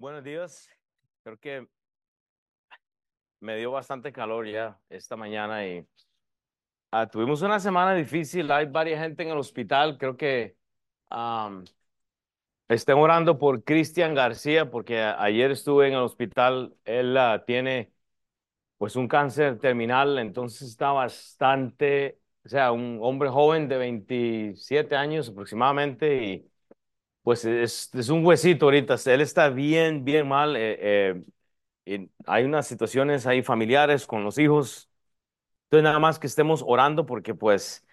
Buenos días. Creo que me dio bastante calor ya esta mañana y ah, tuvimos una semana difícil. Hay varias gente en el hospital. Creo que um, estén orando por Cristian García porque ayer estuve en el hospital. Él ah, tiene pues un cáncer terminal, entonces está bastante, o sea, un hombre joven de 27 años aproximadamente y pues es, es un huesito ahorita. Él está bien, bien mal. Eh, eh, hay unas situaciones ahí familiares con los hijos. Entonces, nada más que estemos orando porque pues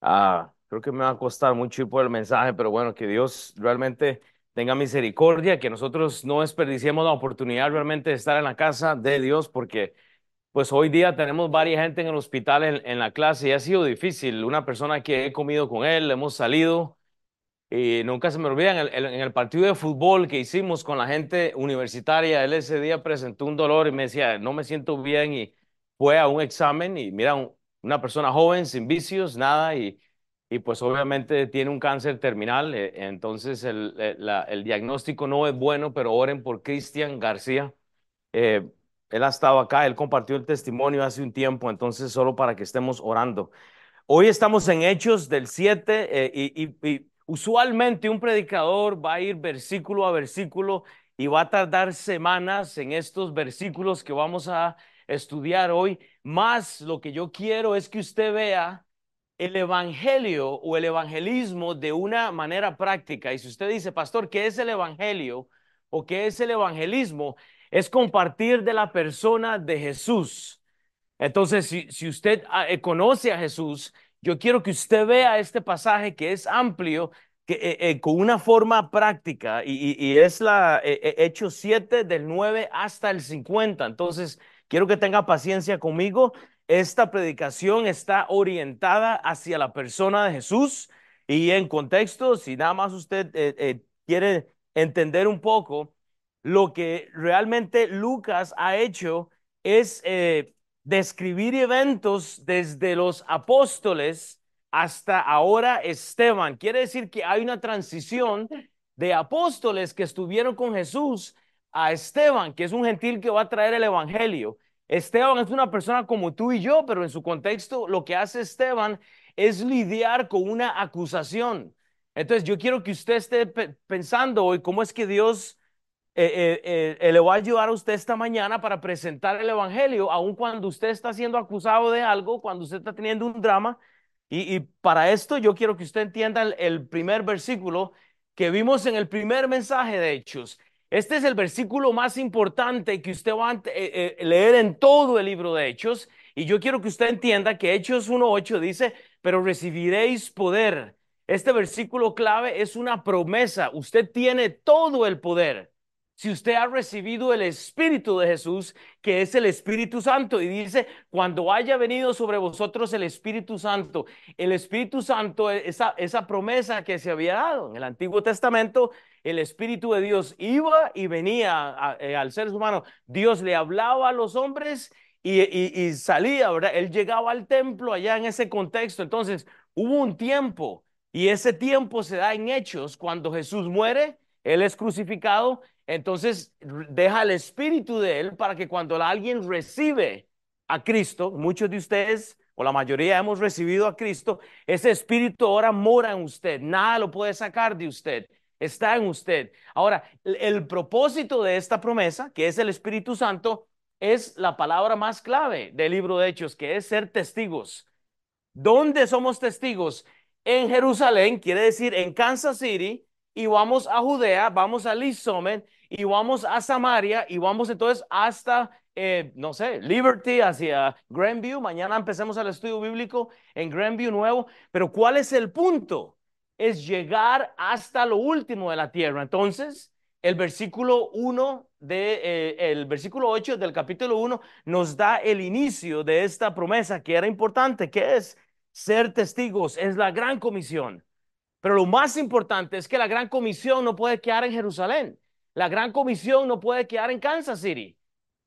ah, creo que me va a costar mucho por el mensaje, pero bueno, que Dios realmente tenga misericordia, que nosotros no desperdiciemos la oportunidad realmente de estar en la casa de Dios porque pues hoy día tenemos varias gente en el hospital en, en la clase y ha sido difícil. Una persona que he comido con él, hemos salido y nunca se me olvida, en el, en el, partido de fútbol que hicimos con la gente universitaria, él ese día presentó un dolor y me decía, no me siento bien y fue a un examen y mira, una persona joven, sin vicios, nada, y, y pues obviamente tiene un cáncer terminal, eh, entonces el, eh, la, el, diagnóstico no es bueno, pero oren por Cristian García. Eh, él ha estado acá, él compartió el testimonio hace un tiempo, entonces solo para que estemos orando. Hoy estamos en Hechos del 7 y, y, y Usualmente un predicador va a ir versículo a versículo y va a tardar semanas en estos versículos que vamos a estudiar hoy. Más lo que yo quiero es que usted vea el evangelio o el evangelismo de una manera práctica. Y si usted dice, pastor, ¿qué es el evangelio o qué es el evangelismo? Es compartir de la persona de Jesús. Entonces, si, si usted ah, eh, conoce a Jesús, yo quiero que usted vea este pasaje que es amplio, que, eh, eh, con una forma práctica, y, es la eh, Hechos 7 del 9 hasta el 50. Entonces, quiero que tenga paciencia conmigo. Esta predicación está orientada hacia la persona de Jesús y en contexto, si nada más usted quiere entender un poco, lo que realmente Lucas ha hecho es describir eventos desde los apóstoles hasta ahora Esteban. Quiere decir que hay una transición de apóstoles que estuvieron con Jesús a Esteban, que es un gentil que va a traer el Evangelio. Esteban es una persona como tú y yo, pero en su contexto lo que hace Esteban es lidiar con una acusación. Entonces yo quiero que usted esté pensando hoy cómo es que Dios eh, eh, eh, le voy a ayudar a usted esta mañana para presentar el Evangelio, aun cuando usted está siendo acusado de algo, cuando usted está teniendo un drama. Y, para esto yo quiero que usted entienda el, primer versículo que vimos en el primer mensaje de Hechos. Este es el versículo más importante que usted va a leer en todo el libro de Hechos. Y yo quiero que usted entienda que Hechos 1.8 dice, pero recibiréis poder. Este versículo clave es una promesa. Usted tiene todo el poder si usted ha recibido el Espíritu de Jesús, que es el Espíritu Santo, y dice, cuando haya venido sobre vosotros el Espíritu Santo, el Espíritu Santo, esa, esa promesa que se había dado en el Antiguo Testamento, el Espíritu de Dios iba y venía eh, al ser humano. Dios le hablaba a los hombres y, y salía, ¿verdad? Él llegaba al templo allá en ese contexto. Entonces, hubo un tiempo, y ese tiempo se da en hechos, cuando Jesús muere, Él es crucificado entonces deja el espíritu de Él para que cuando alguien recibe a Cristo, muchos de ustedes o la mayoría hemos recibido a Cristo, ese espíritu ahora mora en usted, nada lo puede sacar de usted, está en usted. Ahora, el, propósito de esta promesa, que es el Espíritu Santo, es la palabra más clave del libro de Hechos, que es ser testigos. ¿Dónde somos testigos? En Jerusalén, quiere decir en Kansas City, y vamos a Judea, vamos a Lizomen y vamos a Samaria y vamos entonces hasta, eh, no sé, Liberty, hacia Grandview. Mañana empecemos el estudio bíblico en Grandview nuevo. Pero ¿cuál es el punto? Es llegar hasta lo último de la tierra. Entonces, el versículo 1 de, eh, el versículo 8 del capítulo 1 nos da el inicio de esta promesa que era importante, que es ser testigos, es la gran comisión. Pero lo más importante es que la gran comisión no puede quedar en Jerusalén. La gran comisión no puede quedar en Kansas City.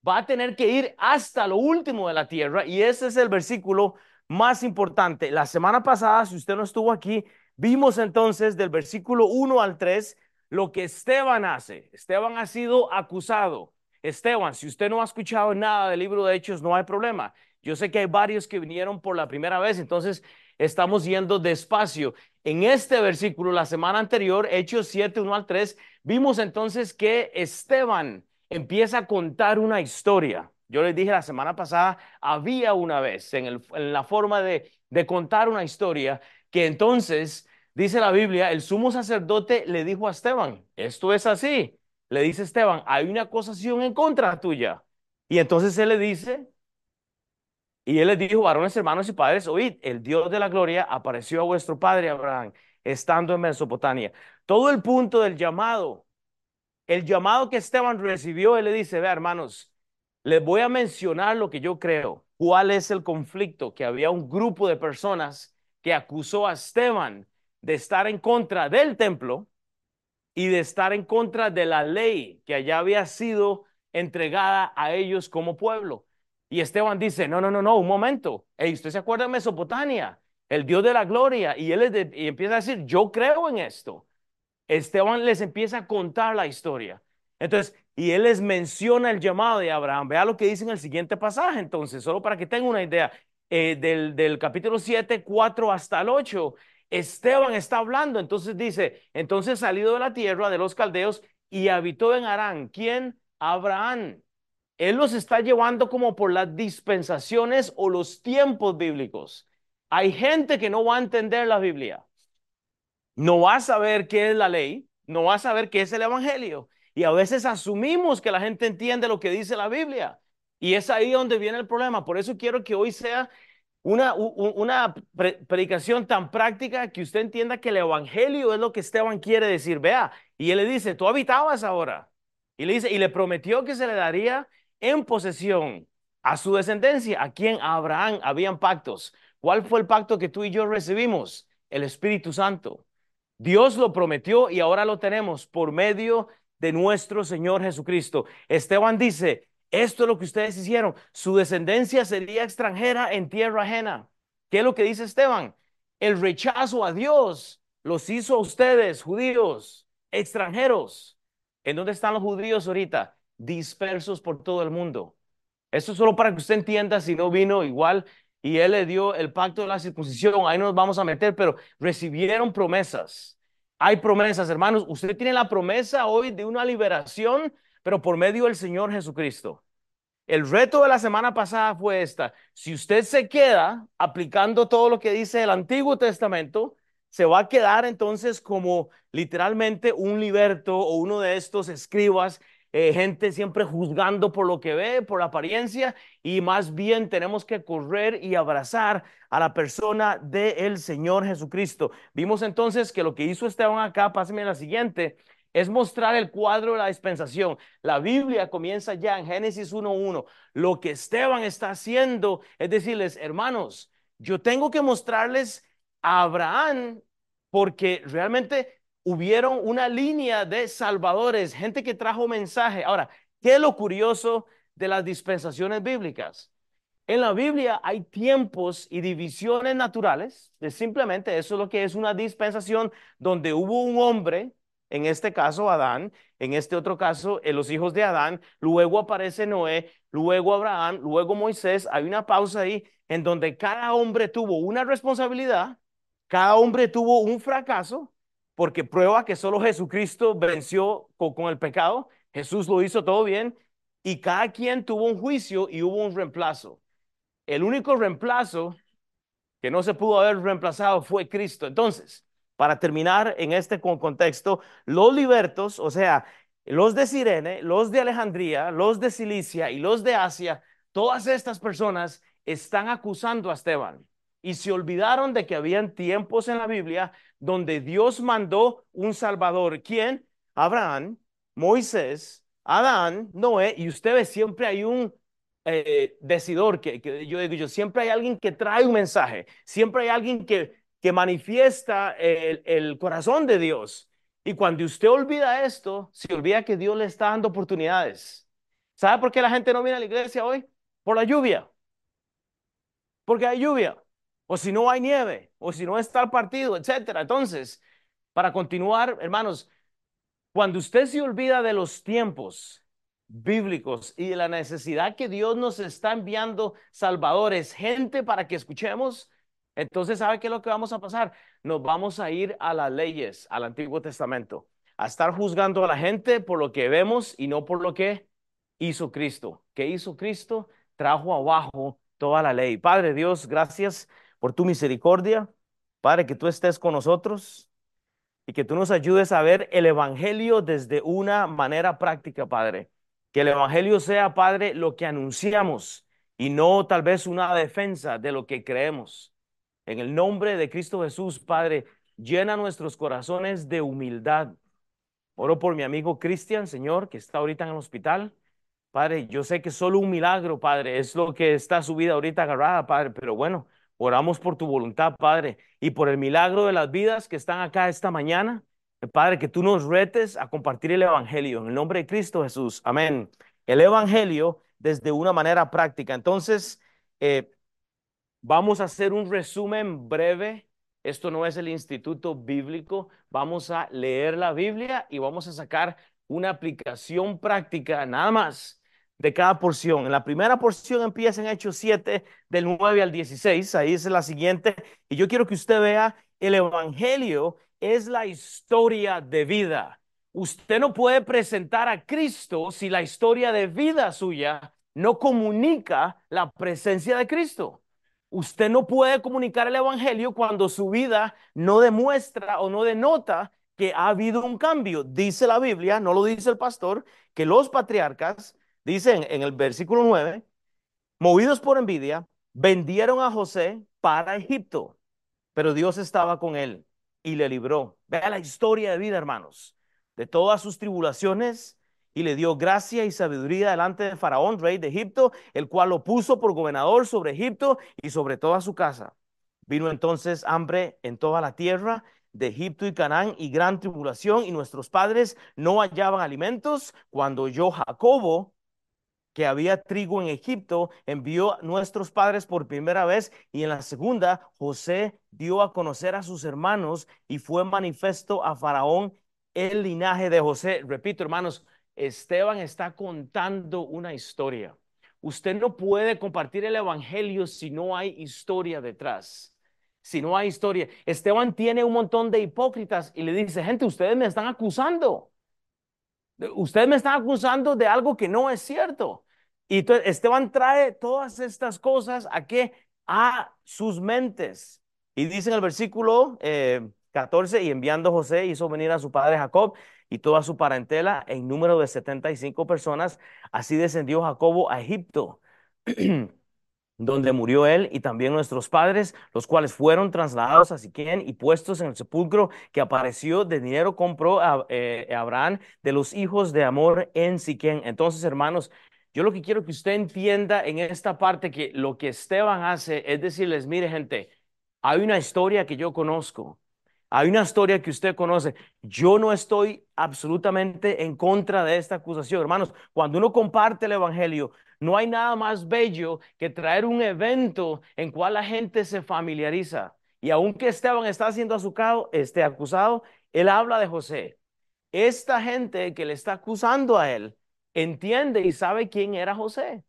Va a tener que ir hasta lo último de la tierra y ese es el versículo más importante. La semana pasada, si usted no estuvo aquí, vimos entonces del versículo 1 al 3 lo que Esteban hace. Esteban ha sido acusado. Esteban, si usted no ha escuchado nada del libro de Hechos, no hay problema. Yo sé que hay varios que vinieron por la primera vez, entonces estamos yendo despacio. En este versículo, la semana anterior, Hechos 7, 1 al 3, vimos entonces que Esteban empieza a contar una historia. Yo les dije la semana pasada, había una vez en, la forma de, de contar una historia que entonces, dice la Biblia, el sumo sacerdote le dijo a Esteban, esto es así. Le dice Esteban, hay una acusación en contra tuya. Y entonces él le dice, y él les dijo, varones, hermanos y padres, oíd, el Dios de la gloria apareció a vuestro padre Abraham, estando en Mesopotamia. Todo el punto del llamado, el llamado que Esteban recibió, él le dice, vea, hermanos, les voy a mencionar lo que yo creo. ¿Cuál es el conflicto? Que había un grupo de personas que acusó a Esteban de estar en contra del templo y de estar en contra de la ley que allá había sido entregada a ellos como pueblo. Y Esteban dice, no, no, no, no, un momento. Hey, ¿Usted se acuerda de Mesopotamia? El Dios de la gloria. Y él y empieza a decir, yo creo en esto. Esteban les empieza a contar la historia. Entonces, y él les menciona el llamado de Abraham. Vea lo que dice en el siguiente pasaje, entonces, solo para que tengan una idea. Eh, del, del capítulo 7, 4 hasta el 8, Esteban está hablando. Entonces dice, entonces salido de la tierra de los caldeos y habitó en Arán. ¿Quién? Abraham. Él los está llevando como por las dispensaciones o los tiempos bíblicos. Hay gente que no va a entender la Biblia. No va a saber qué es la ley, no va a saber qué es el Evangelio. Y a veces asumimos que la gente entiende lo que dice la Biblia. Y es ahí donde viene el problema. Por eso quiero que hoy sea una, una predicación tan práctica que usted entienda que el Evangelio es lo que Esteban quiere decir. Vea, y él le dice, tú habitabas ahora. Y le dice, y le prometió que se le daría en posesión a su descendencia, a quien Abraham habían pactos. ¿Cuál fue el pacto que tú y yo recibimos? El Espíritu Santo. Dios lo prometió y ahora lo tenemos por medio de nuestro Señor Jesucristo. Esteban dice, esto es lo que ustedes hicieron. Su descendencia sería extranjera en tierra ajena. ¿Qué es lo que dice Esteban? El rechazo a Dios los hizo a ustedes, judíos, extranjeros. ¿En dónde están los judíos ahorita? Dispersos por todo el mundo. Esto es solo para que usted entienda si no vino igual y él le dio el pacto de la circuncisión, ahí nos vamos a meter, pero recibieron promesas. Hay promesas, hermanos. Usted tiene la promesa hoy de una liberación, pero por medio del Señor Jesucristo. El reto de la semana pasada fue esta. Si usted se queda aplicando todo lo que dice el Antiguo Testamento, se va a quedar entonces como literalmente un liberto o uno de estos escribas eh, gente siempre juzgando por lo que ve, por apariencia, y más bien tenemos que correr y abrazar a la persona del Señor Jesucristo. Vimos entonces que lo que hizo Esteban acá, pásame la siguiente, es mostrar el cuadro de la dispensación. La Biblia comienza ya en Génesis 1.1. Lo que Esteban está haciendo es decirles, hermanos, yo tengo que mostrarles a Abraham porque realmente hubieron una línea de salvadores, gente que trajo mensaje. Ahora, ¿qué es lo curioso de las dispensaciones bíblicas? En la Biblia hay tiempos y divisiones naturales, de simplemente eso es lo que es una dispensación donde hubo un hombre, en este caso Adán, en este otro caso eh, los hijos de Adán, luego aparece Noé, luego Abraham, luego Moisés, hay una pausa ahí en donde cada hombre tuvo una responsabilidad, cada hombre tuvo un fracaso porque prueba que solo Jesucristo venció con, el pecado, Jesús lo hizo todo bien y cada quien tuvo un juicio y hubo un reemplazo. El único reemplazo que no se pudo haber reemplazado fue Cristo. Entonces, para terminar en este contexto, los libertos, o sea, los de Sirene, los de Alejandría, los de Cilicia y los de Asia, todas estas personas están acusando a Esteban y se olvidaron de que habían tiempos en la Biblia donde Dios mandó un Salvador. ¿Quién? Abraham, Moisés, Adán, Noé, y ustedes siempre hay un eh, decidor, que, yo digo yo, siempre hay alguien que trae un mensaje, siempre hay alguien que, que manifiesta el, el corazón de Dios. Y cuando usted olvida esto, se olvida que Dios le está dando oportunidades. ¿Sabe por qué la gente no viene a la iglesia hoy? Por la lluvia. Porque hay lluvia o si no hay nieve, o si no está el partido, etcétera. Entonces, para continuar, hermanos, Cuando usted se olvida de los tiempos bíblicos y de la necesidad que Dios nos está enviando salvadores, gente para que escuchemos, entonces ¿sabe qué es lo que vamos a pasar? Nos vamos a ir a las leyes, al Antiguo Testamento, a estar juzgando a la gente por lo que vemos y no por lo que hizo Cristo. ¿Qué hizo Cristo? Trajo abajo toda la ley. Padre Dios, gracias por tu misericordia. Padre, que tú estés con nosotros y que tú nos ayudes a ver el Evangelio desde una manera práctica, Padre. Que el Evangelio sea, Padre, lo que anunciamos y no tal vez una defensa de lo que creemos. En el nombre de Cristo Jesús, Padre, llena nuestros corazones de humildad. Oro por mi amigo Cristian, Señor, que está ahorita en el hospital. Padre, yo sé que solo un milagro, Padre, es lo que está su vida ahorita agarrada, Padre, pero bueno, Oramos por tu voluntad, Padre, y por el milagro de las vidas que están acá esta mañana. Padre, que tú nos retes a compartir el Evangelio en el nombre de Cristo Jesús. Amén. El Evangelio desde una manera práctica. Entonces, eh, vamos a hacer un resumen breve. Esto no es el instituto bíblico. Vamos a leer la Biblia y vamos a sacar una aplicación práctica nada más de cada porción. En la primera porción empieza en Hechos 7, del 9 al 16. Ahí es la siguiente. Y yo quiero que usted vea, el Evangelio es la historia de vida. Usted no puede presentar a Cristo si la historia de vida suya no comunica la presencia de Cristo. Usted no puede comunicar el Evangelio cuando su vida no demuestra o no denota que ha habido un cambio. Dice la Biblia, no lo dice el pastor, que los patriarcas Dice en, el versículo 9, movidos por envidia, vendieron a José para Egipto, pero Dios estaba con él y le libró. Vea la historia de vida, hermanos, de todas sus tribulaciones y le dio gracia y sabiduría delante de Faraón, rey de Egipto, el cual lo puso por gobernador sobre Egipto y sobre toda su casa. Vino entonces hambre en toda la tierra de Egipto y Canaán y gran tribulación y nuestros padres no hallaban alimentos cuando yo Jacobo que había trigo en Egipto, envió a nuestros padres por primera vez y en la segunda José dio a conocer a sus hermanos y fue manifiesto a Faraón el linaje de José. Repito, hermanos, Esteban está contando una historia. Usted no puede compartir el Evangelio si no hay historia detrás. Si no hay historia. Esteban tiene un montón de hipócritas y le dice, gente, ustedes me están acusando. Ustedes me están acusando de algo que no es cierto. Y Esteban trae todas estas cosas a qué? A sus mentes. Y dice en el versículo 14, eh, y enviando José hizo venir a su padre Jacob y toda su parentela en número de 75 personas. Así descendió Jacobo a Egipto. donde murió él y también nuestros padres, los cuales fueron trasladados a Siquén y puestos en el sepulcro que apareció de dinero compró a, eh, Abraham de los hijos de Amor en Siquén. Entonces, hermanos, yo lo que quiero que usted entienda en esta parte que lo que Esteban hace es decirles, mire gente, hay una historia que yo conozco, hay una historia que usted conoce. Yo no estoy absolutamente en contra de esta acusación. Hermanos, cuando uno comparte el Evangelio, no hay nada más bello que traer un evento en cual la gente se familiariza. Y aunque Esteban está siendo acusado, este acusado, él habla de José. Esta gente que le está acusando a él entiende y sabe quién era José.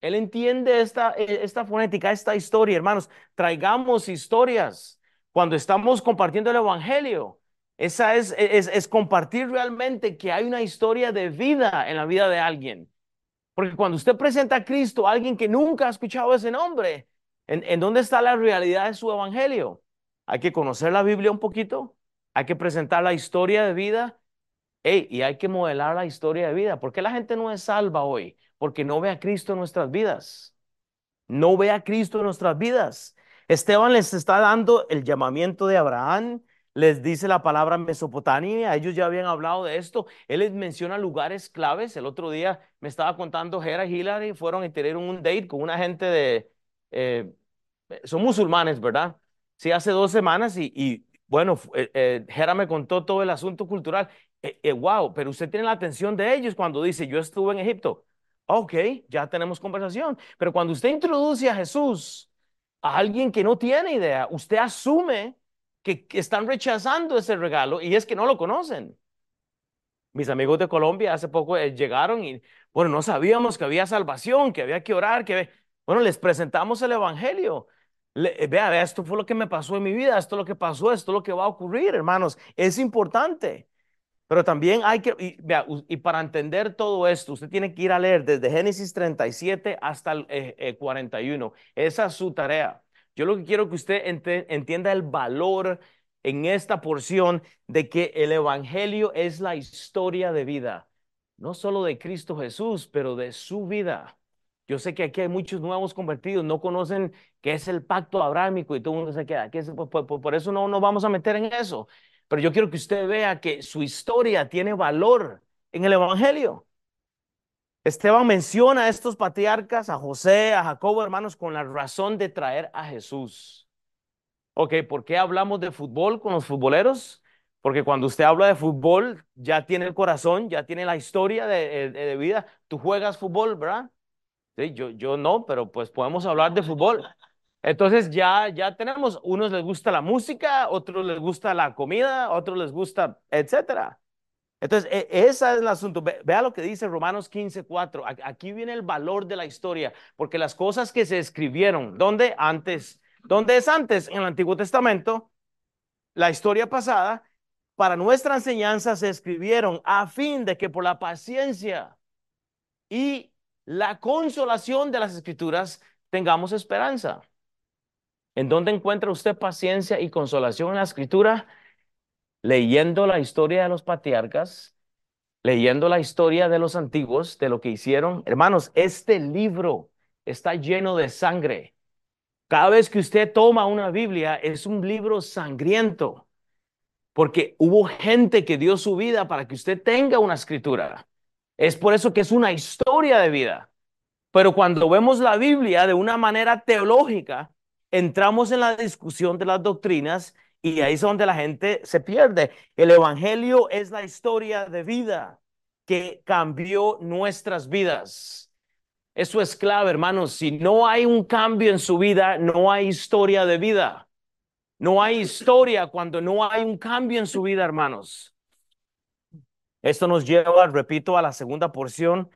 Él entiende esta, e, esta fonética, esta historia. Hermanos, traigamos historias cuando estamos compartiendo el Evangelio. Esa es, es, es, compartir realmente que hay una historia de vida en la vida de alguien. Porque cuando usted presenta a Cristo a alguien que nunca ha escuchado ese nombre, ¿en, ¿en dónde está la realidad de su Evangelio? Hay que conocer la Biblia un poquito, hay que presentar la historia de vida y hay que modelar la historia de vida. ¿Por qué la gente no es salva hoy? Porque no ve a Cristo en nuestras vidas. No ve a Cristo en nuestras vidas. Esteban les está dando el llamamiento de Abraham, les dice la palabra Mesopotamia, ellos ya habían hablado de esto, él les menciona lugares claves, el otro día me estaba contando Hera y Hillary, fueron y tuvieron un date con una gente de, eh, son musulmanes, ¿verdad? Sí, hace dos semanas y, bueno, eh, eh me contó todo el asunto cultural eh, wow, eh, pero usted tiene la atención de ellos cuando dice, yo estuve en Egipto. Ok, ya tenemos conversación. Pero cuando usted introduce a Jesús a alguien que no tiene idea, usted asume que, están rechazando ese regalo y es que no lo conocen. Mis amigos de Colombia hace poco eh, llegaron y, bueno, no sabíamos que había salvación, que había que orar, que, bueno, les presentamos el Evangelio. Eh, vea, vea, esto fue lo que me pasó en mi vida, esto es lo que pasó, esto es lo que va a ocurrir, hermanos. Es importante. Pero también hay que, y, vea, y para entender todo esto, usted tiene que ir a leer desde Génesis 37 hasta el 41. Esa es su tarea. Yo lo que quiero que usted entienda el valor en esta porción de que el Evangelio es la historia de vida, no solo de Cristo Jesús, pero de su vida. Yo sé que aquí hay muchos nuevos convertidos, no conocen qué es el pacto abrámico y todo el mundo se queda. Que por, eso no nos vamos a meter en eso. Pero yo quiero que usted vea que su historia tiene valor en el Evangelio. Esteban menciona a estos patriarcas, a José, a Jacobo, hermanos, con la razón de traer a Jesús. Ok, ¿por qué hablamos de fútbol con los futboleros? Porque cuando usted habla de fútbol, ya tiene el corazón, ya tiene la historia de, de, vida. Tú juegas fútbol, ¿verdad? Sí, yo, yo no, pero pues podemos hablar de fútbol. Entonces ya, ya tenemos, unos les gusta la música, otros les gusta la comida, otros les gusta, etcétera. Entonces, e, ese es el asunto. vea lo que dice Romanos 15, 4. Aquí viene el valor de la historia, porque las cosas que se escribieron, ¿dónde? Antes ¿Dónde es antes? En el Antiguo Testamento, la historia pasada, para nuestra enseñanza se escribieron a fin de que por la paciencia y la consolación de las escrituras tengamos esperanza. ¿En dónde encuentra usted paciencia y consolación en la escritura? Leyendo la historia de los patriarcas, leyendo la historia de los antiguos, de lo que hicieron. Hermanos, este libro está lleno de sangre cada vez que usted toma una Biblia, es un libro sangriento, porque hubo gente que dio su vida para que usted tenga una escritura. Es por eso que es una historia de vida. Pero cuando vemos la Biblia de una manera teológica, entramos en la discusión de las doctrinas y ahí es donde la gente se pierde. El Evangelio es la historia de vida que cambió nuestras vidas. Eso es clave, hermanos. Si no hay un cambio en su vida, no hay historia de vida. No hay historia cuando no hay un cambio en su vida, hermanos. Esto nos lleva, repito, a la segunda porción,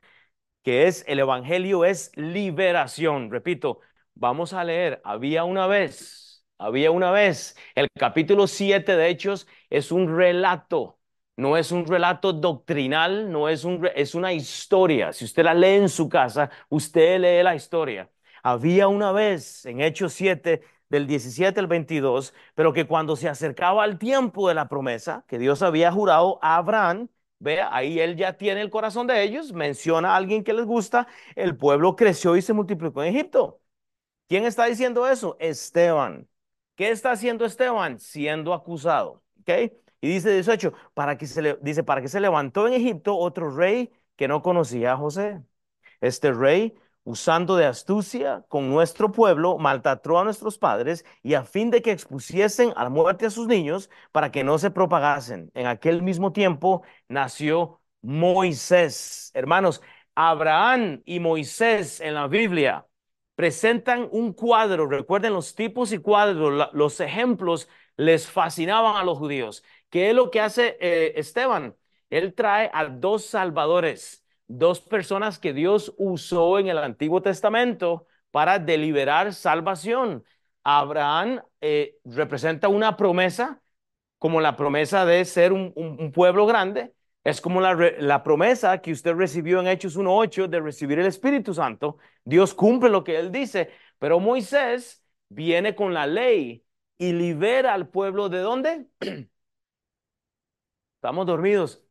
que es el Evangelio es liberación. Repito, vamos a leer, había una vez, había una vez, el capítulo 7 de Hechos es un relato no es un relato doctrinal, no es, un, es una historia. Si usted la lee en su casa, usted lee la historia. Había una vez en Hechos 7, del 17 al 22, pero que cuando se acercaba al tiempo de la promesa que Dios había jurado a Abraham, vea, ahí él ya tiene el corazón de ellos, menciona a alguien que les gusta, el pueblo creció y se multiplicó en Egipto. ¿Quién está diciendo eso? Esteban. ¿Qué está haciendo Esteban? Siendo acusado. ¿ok?, y dice 18, para que se le, dice, para que se levantó en Egipto otro rey que no conocía a José. Este rey, usando de astucia con nuestro pueblo, maltrató a nuestros padres y a fin de que expusiesen a la muerte a sus niños para que no se propagasen. En aquel mismo tiempo nació Moisés. Hermanos, Abraham y Moisés en la Biblia presentan un cuadro, recuerden los tipos y cuadros, los ejemplos les fascinaban a los judíos. ¿Qué es lo que hace eh, Esteban? Él trae a dos salvadores, dos personas que Dios usó en el Antiguo Testamento para deliberar salvación. Abraham eh, representa una promesa, como la promesa de ser un, pueblo grande. Es como la, promesa que usted recibió en Hechos 1.8 de recibir el Espíritu Santo. Dios cumple lo que él dice, pero Moisés viene con la ley y libera al pueblo de dónde? Estamos dormidos.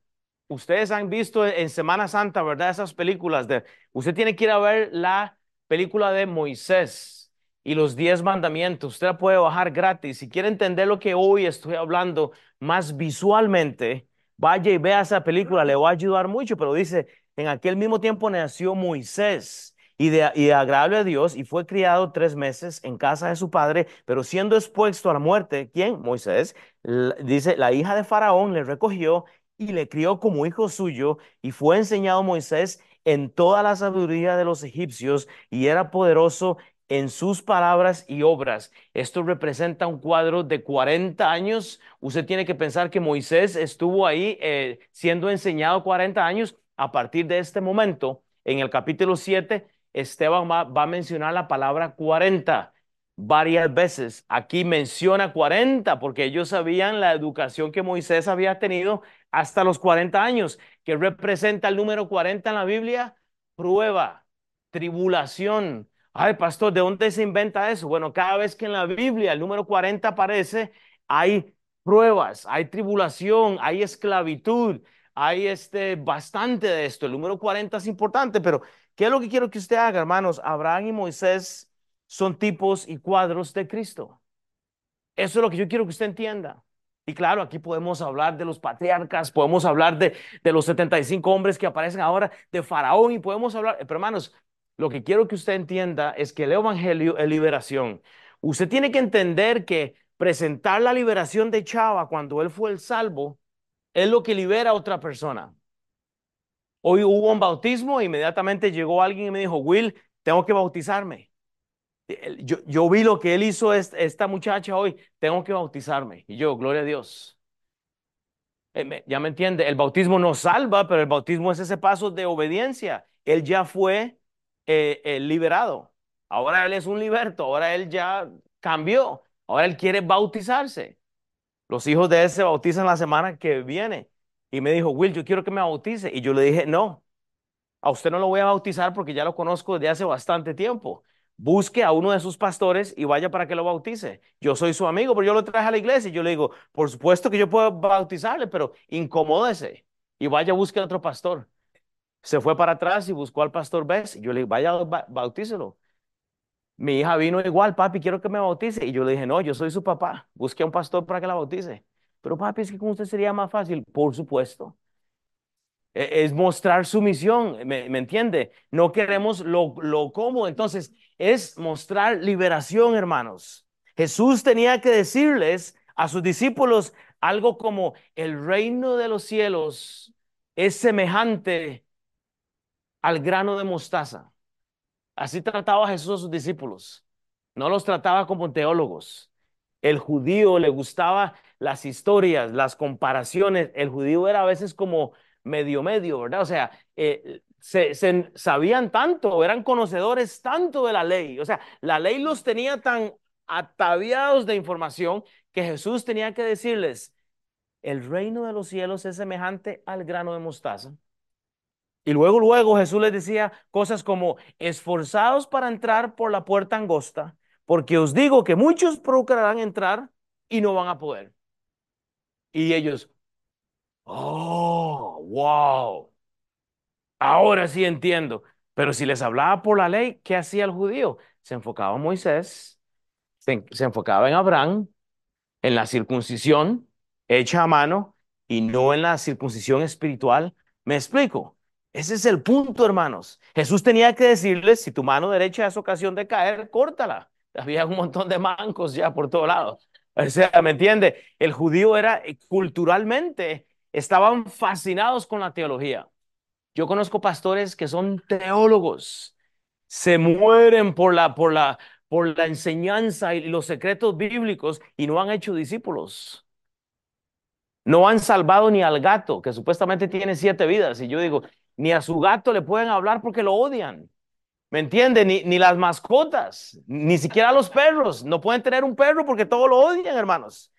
Ustedes han visto en Semana Santa, ¿verdad? Esas películas de... Usted tiene que ir a ver la película de Moisés y los diez mandamientos. Usted la puede bajar gratis. Si quiere entender lo que hoy estoy hablando más visualmente, vaya y vea esa película. Le va a ayudar mucho, pero dice, en aquel mismo tiempo nació Moisés y, de, agradable a Dios y fue criado tres meses en casa de su padre, pero siendo expuesto a la muerte, ¿quién? Moisés, dice, la hija de Faraón le recogió y le crió como hijo suyo y fue enseñado Moisés en toda la sabiduría de los egipcios y era poderoso en sus palabras y obras. Esto representa un cuadro de 40 años. Usted tiene que pensar que Moisés estuvo ahí eh, siendo enseñado 40 años. A partir de este momento, en el capítulo 7, Esteban va, va a mencionar la palabra 40 varias veces. Aquí menciona 40 porque ellos sabían la educación que Moisés había tenido hasta los 40 años. que representa el número 40 en la Biblia? Prueba, tribulación. Ay, pastor, ¿de dónde se inventa eso? Bueno, cada vez que en la Biblia el número 40 aparece, hay pruebas, hay tribulación, hay esclavitud, hay este, bastante de esto. El número 40 es importante, pero ¿qué es lo que quiero que usted haga, hermanos? Abraham y Moisés son tipos y cuadros de Cristo. Eso es lo que yo quiero que usted entienda. Y claro, aquí podemos hablar de los patriarcas, podemos hablar de, de los 75 hombres que aparecen ahora, de Faraón, y podemos hablar, pero hermanos, lo que quiero que usted entienda es que el Evangelio es liberación. Usted tiene que entender que presentar la liberación de Chava cuando él fue el salvo es lo que libera a otra persona. Hoy hubo un bautismo, inmediatamente llegó alguien y me dijo, Will, tengo que bautizarme. Yo, yo vi lo que él hizo esta muchacha hoy, tengo que bautizarme. Y yo, gloria a Dios. Eh, ya me entiende, el bautismo no salva, pero el bautismo es ese paso de obediencia. Él ya fue eh, liberado. Ahora él es un liberto, ahora él ya cambió, ahora él quiere bautizarse. Los hijos de él se bautizan la semana que viene. Y me dijo, Will, yo quiero que me bautice. Y yo le dije, no, a usted no lo voy a bautizar porque ya lo conozco desde hace bastante tiempo busque a uno de sus pastores y vaya para que lo bautice. Yo soy su amigo, pero yo lo traje a la iglesia y yo le digo, por supuesto que yo puedo bautizarle, pero incomódese y vaya a buscar a otro pastor. Se fue para atrás y buscó al pastor Bess. Yo le dije, vaya, bautícelo. Mi hija vino igual, papi, quiero que me bautice. Y yo le dije, no, yo soy su papá. Busque a un pastor para que la bautice. Pero papi, es que con usted sería más fácil. Por supuesto. E, es mostrar su misión, ¿me, entiende? No queremos lo, lo cómodo. Entonces, es mostrar liberación, hermanos. Jesús tenía que decirles a sus discípulos algo como el reino de los cielos es semejante al grano de mostaza. Así trataba Jesús a sus discípulos. No los trataba como teólogos. El judío le gustaba las historias, las comparaciones. El judío era a veces como medio medio, ¿verdad? O sea, eh, se, sabían tanto, eran conocedores tanto de la ley. O sea, la ley los tenía tan ataviados de información que Jesús tenía que decirles, el reino de los cielos es semejante al grano de mostaza. Y luego, luego Jesús les decía cosas como, esforzados para entrar por la puerta angosta, porque os digo que muchos procurarán entrar y no van a poder. Y ellos, oh, wow, ahora sí entiendo. Pero si les hablaba por la ley, ¿qué hacía el judío? Se enfocaba en Moisés, se, se enfocaba en Abraham, en la circuncisión hecha a mano y no en la circuncisión espiritual. ¿Me explico? Ese es el punto, hermanos. Jesús tenía que decirles, si tu mano derecha es ocasión de caer, córtala. Había un montón de mancos ya por todos lados. O sea, ¿me entiende? El judío era eh, culturalmente estaban fascinados con la teología. Yo conozco pastores que son teólogos, se mueren por la, por la, por la enseñanza y los secretos bíblicos y no han hecho discípulos. No han salvado ni al gato, que supuestamente tiene siete vidas. Y yo digo, ni a su gato le pueden hablar porque lo odian. ¿Me entiende? Ni, ni las mascotas, ni siquiera los perros. No pueden tener un perro porque todos lo odian, hermanos.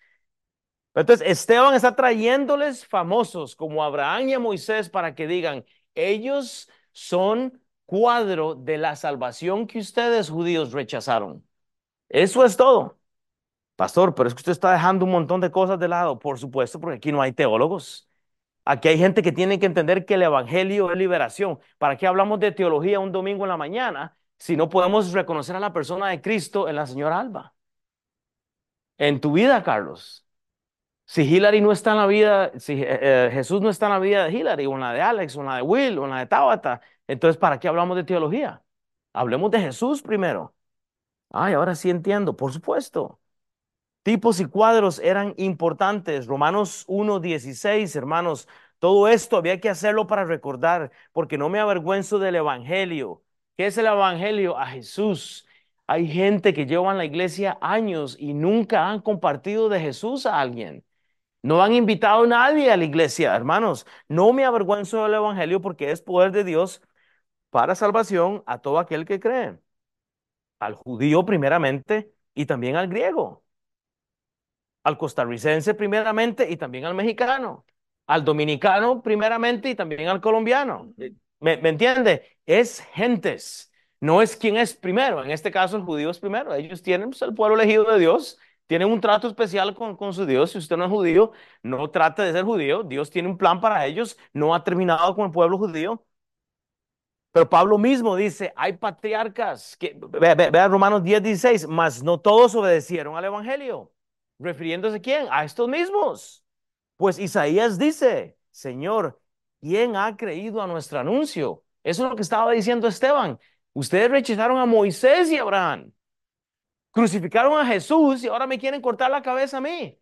Entonces, Esteban está trayéndoles famosos como Abraham y a Moisés para que digan, ellos son cuadro de la salvación que ustedes judíos rechazaron. Eso es todo. Pastor, pero es que usted está dejando un montón de cosas de lado, por supuesto, porque aquí no hay teólogos. Aquí hay gente que tiene que entender que el Evangelio es liberación. ¿Para qué hablamos de teología un domingo en la mañana si no podemos reconocer a la persona de Cristo en la señora Alba? En tu vida, Carlos, si Hillary no está en la vida, si eh, eh, Jesús no está en la vida de Hillary, o en la de Alex, o en la de Will, o en la de Tabata, entonces ¿para qué hablamos de teología? Hablemos de Jesús primero. Ay, ahora sí entiendo, por supuesto. Tipos y cuadros eran importantes. Romanos 1.16, hermanos, todo esto había que hacerlo para recordar, porque no me avergüenzo del Evangelio. ¿Qué es el Evangelio? A Jesús Hay gente que lleva en la iglesia años y nunca han compartido de Jesús a alguien. No han invitado a nadie a la iglesia, hermanos. No me avergüenzo del Evangelio porque es poder de Dios para salvación a todo aquel que cree. Al judío primeramente y también al griego. Al costarricense primeramente y también al mexicano. Al dominicano primeramente y también al colombiano. ¿Me, me entiende? Es gentes. No es quien es primero. En este caso el judío es primero. Ellos tienen pues, el pueblo elegido de Dios tienen un trato especial con, con, su Dios. Si usted no es judío, no trate de ser judío. Dios tiene un plan para ellos. No ha terminado con el pueblo judío. Pero Pablo mismo dice, hay patriarcas, que, ve, Romanos 10, 16, mas no todos obedecieron al Evangelio. ¿Refiriéndose a quién? A estos mismos. Pues Isaías dice, Señor, ¿quién ha creído a nuestro anuncio? Eso es lo que estaba diciendo Esteban. Ustedes rechazaron a Moisés y Abraham. Crucificaron a Jesús y ahora me quieren cortar la cabeza a mí.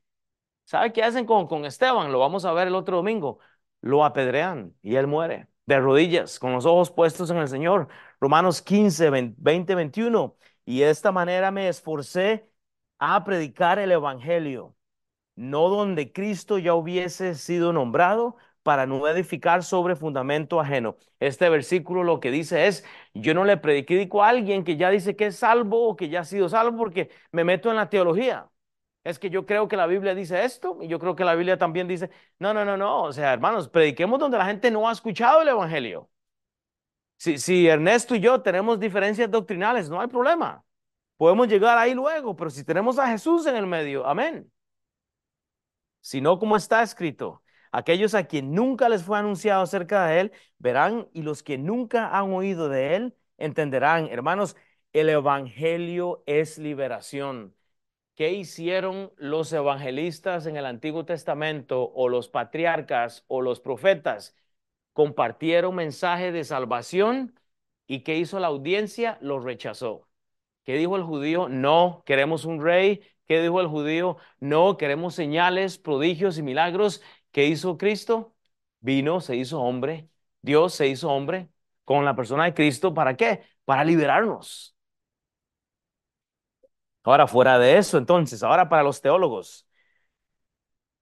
¿Sabe qué hacen con, con Esteban? Lo vamos a ver el otro domingo. Lo apedrean y él muere de rodillas, con los ojos puestos en el Señor. Romanos 15, 20, 21. Y de esta manera me esforcé a predicar el Evangelio, no donde Cristo ya hubiese sido nombrado, para no edificar sobre fundamento ajeno. Este versículo lo que dice es, yo no le predico a alguien que ya dice que es salvo o que ya ha sido salvo porque me meto en la teología. Es que yo creo que la Biblia dice esto y yo creo que la Biblia también dice, no, no, no, no, o sea, hermanos, prediquemos donde la gente no ha escuchado el Evangelio. Si, si Ernesto y yo tenemos diferencias doctrinales, no hay problema. Podemos llegar ahí luego, pero si tenemos a Jesús en el medio, amén. Si no, como está escrito, Aquellos a quien nunca les fue anunciado acerca de Él, verán y los que nunca han oído de Él, entenderán. Hermanos, el Evangelio es liberación. ¿Qué hicieron los evangelistas en el Antiguo Testamento o los patriarcas o los profetas? Compartieron mensaje de salvación y ¿qué hizo la audiencia? Lo rechazó. ¿Qué dijo el judío? No, queremos un rey. ¿Qué dijo el judío? No, queremos señales, prodigios y milagros. ¿Qué hizo Cristo? Vino, se hizo hombre. Dios se hizo hombre con la persona de Cristo. ¿Para qué? Para liberarnos. Ahora, fuera de eso, entonces, ahora para los teólogos.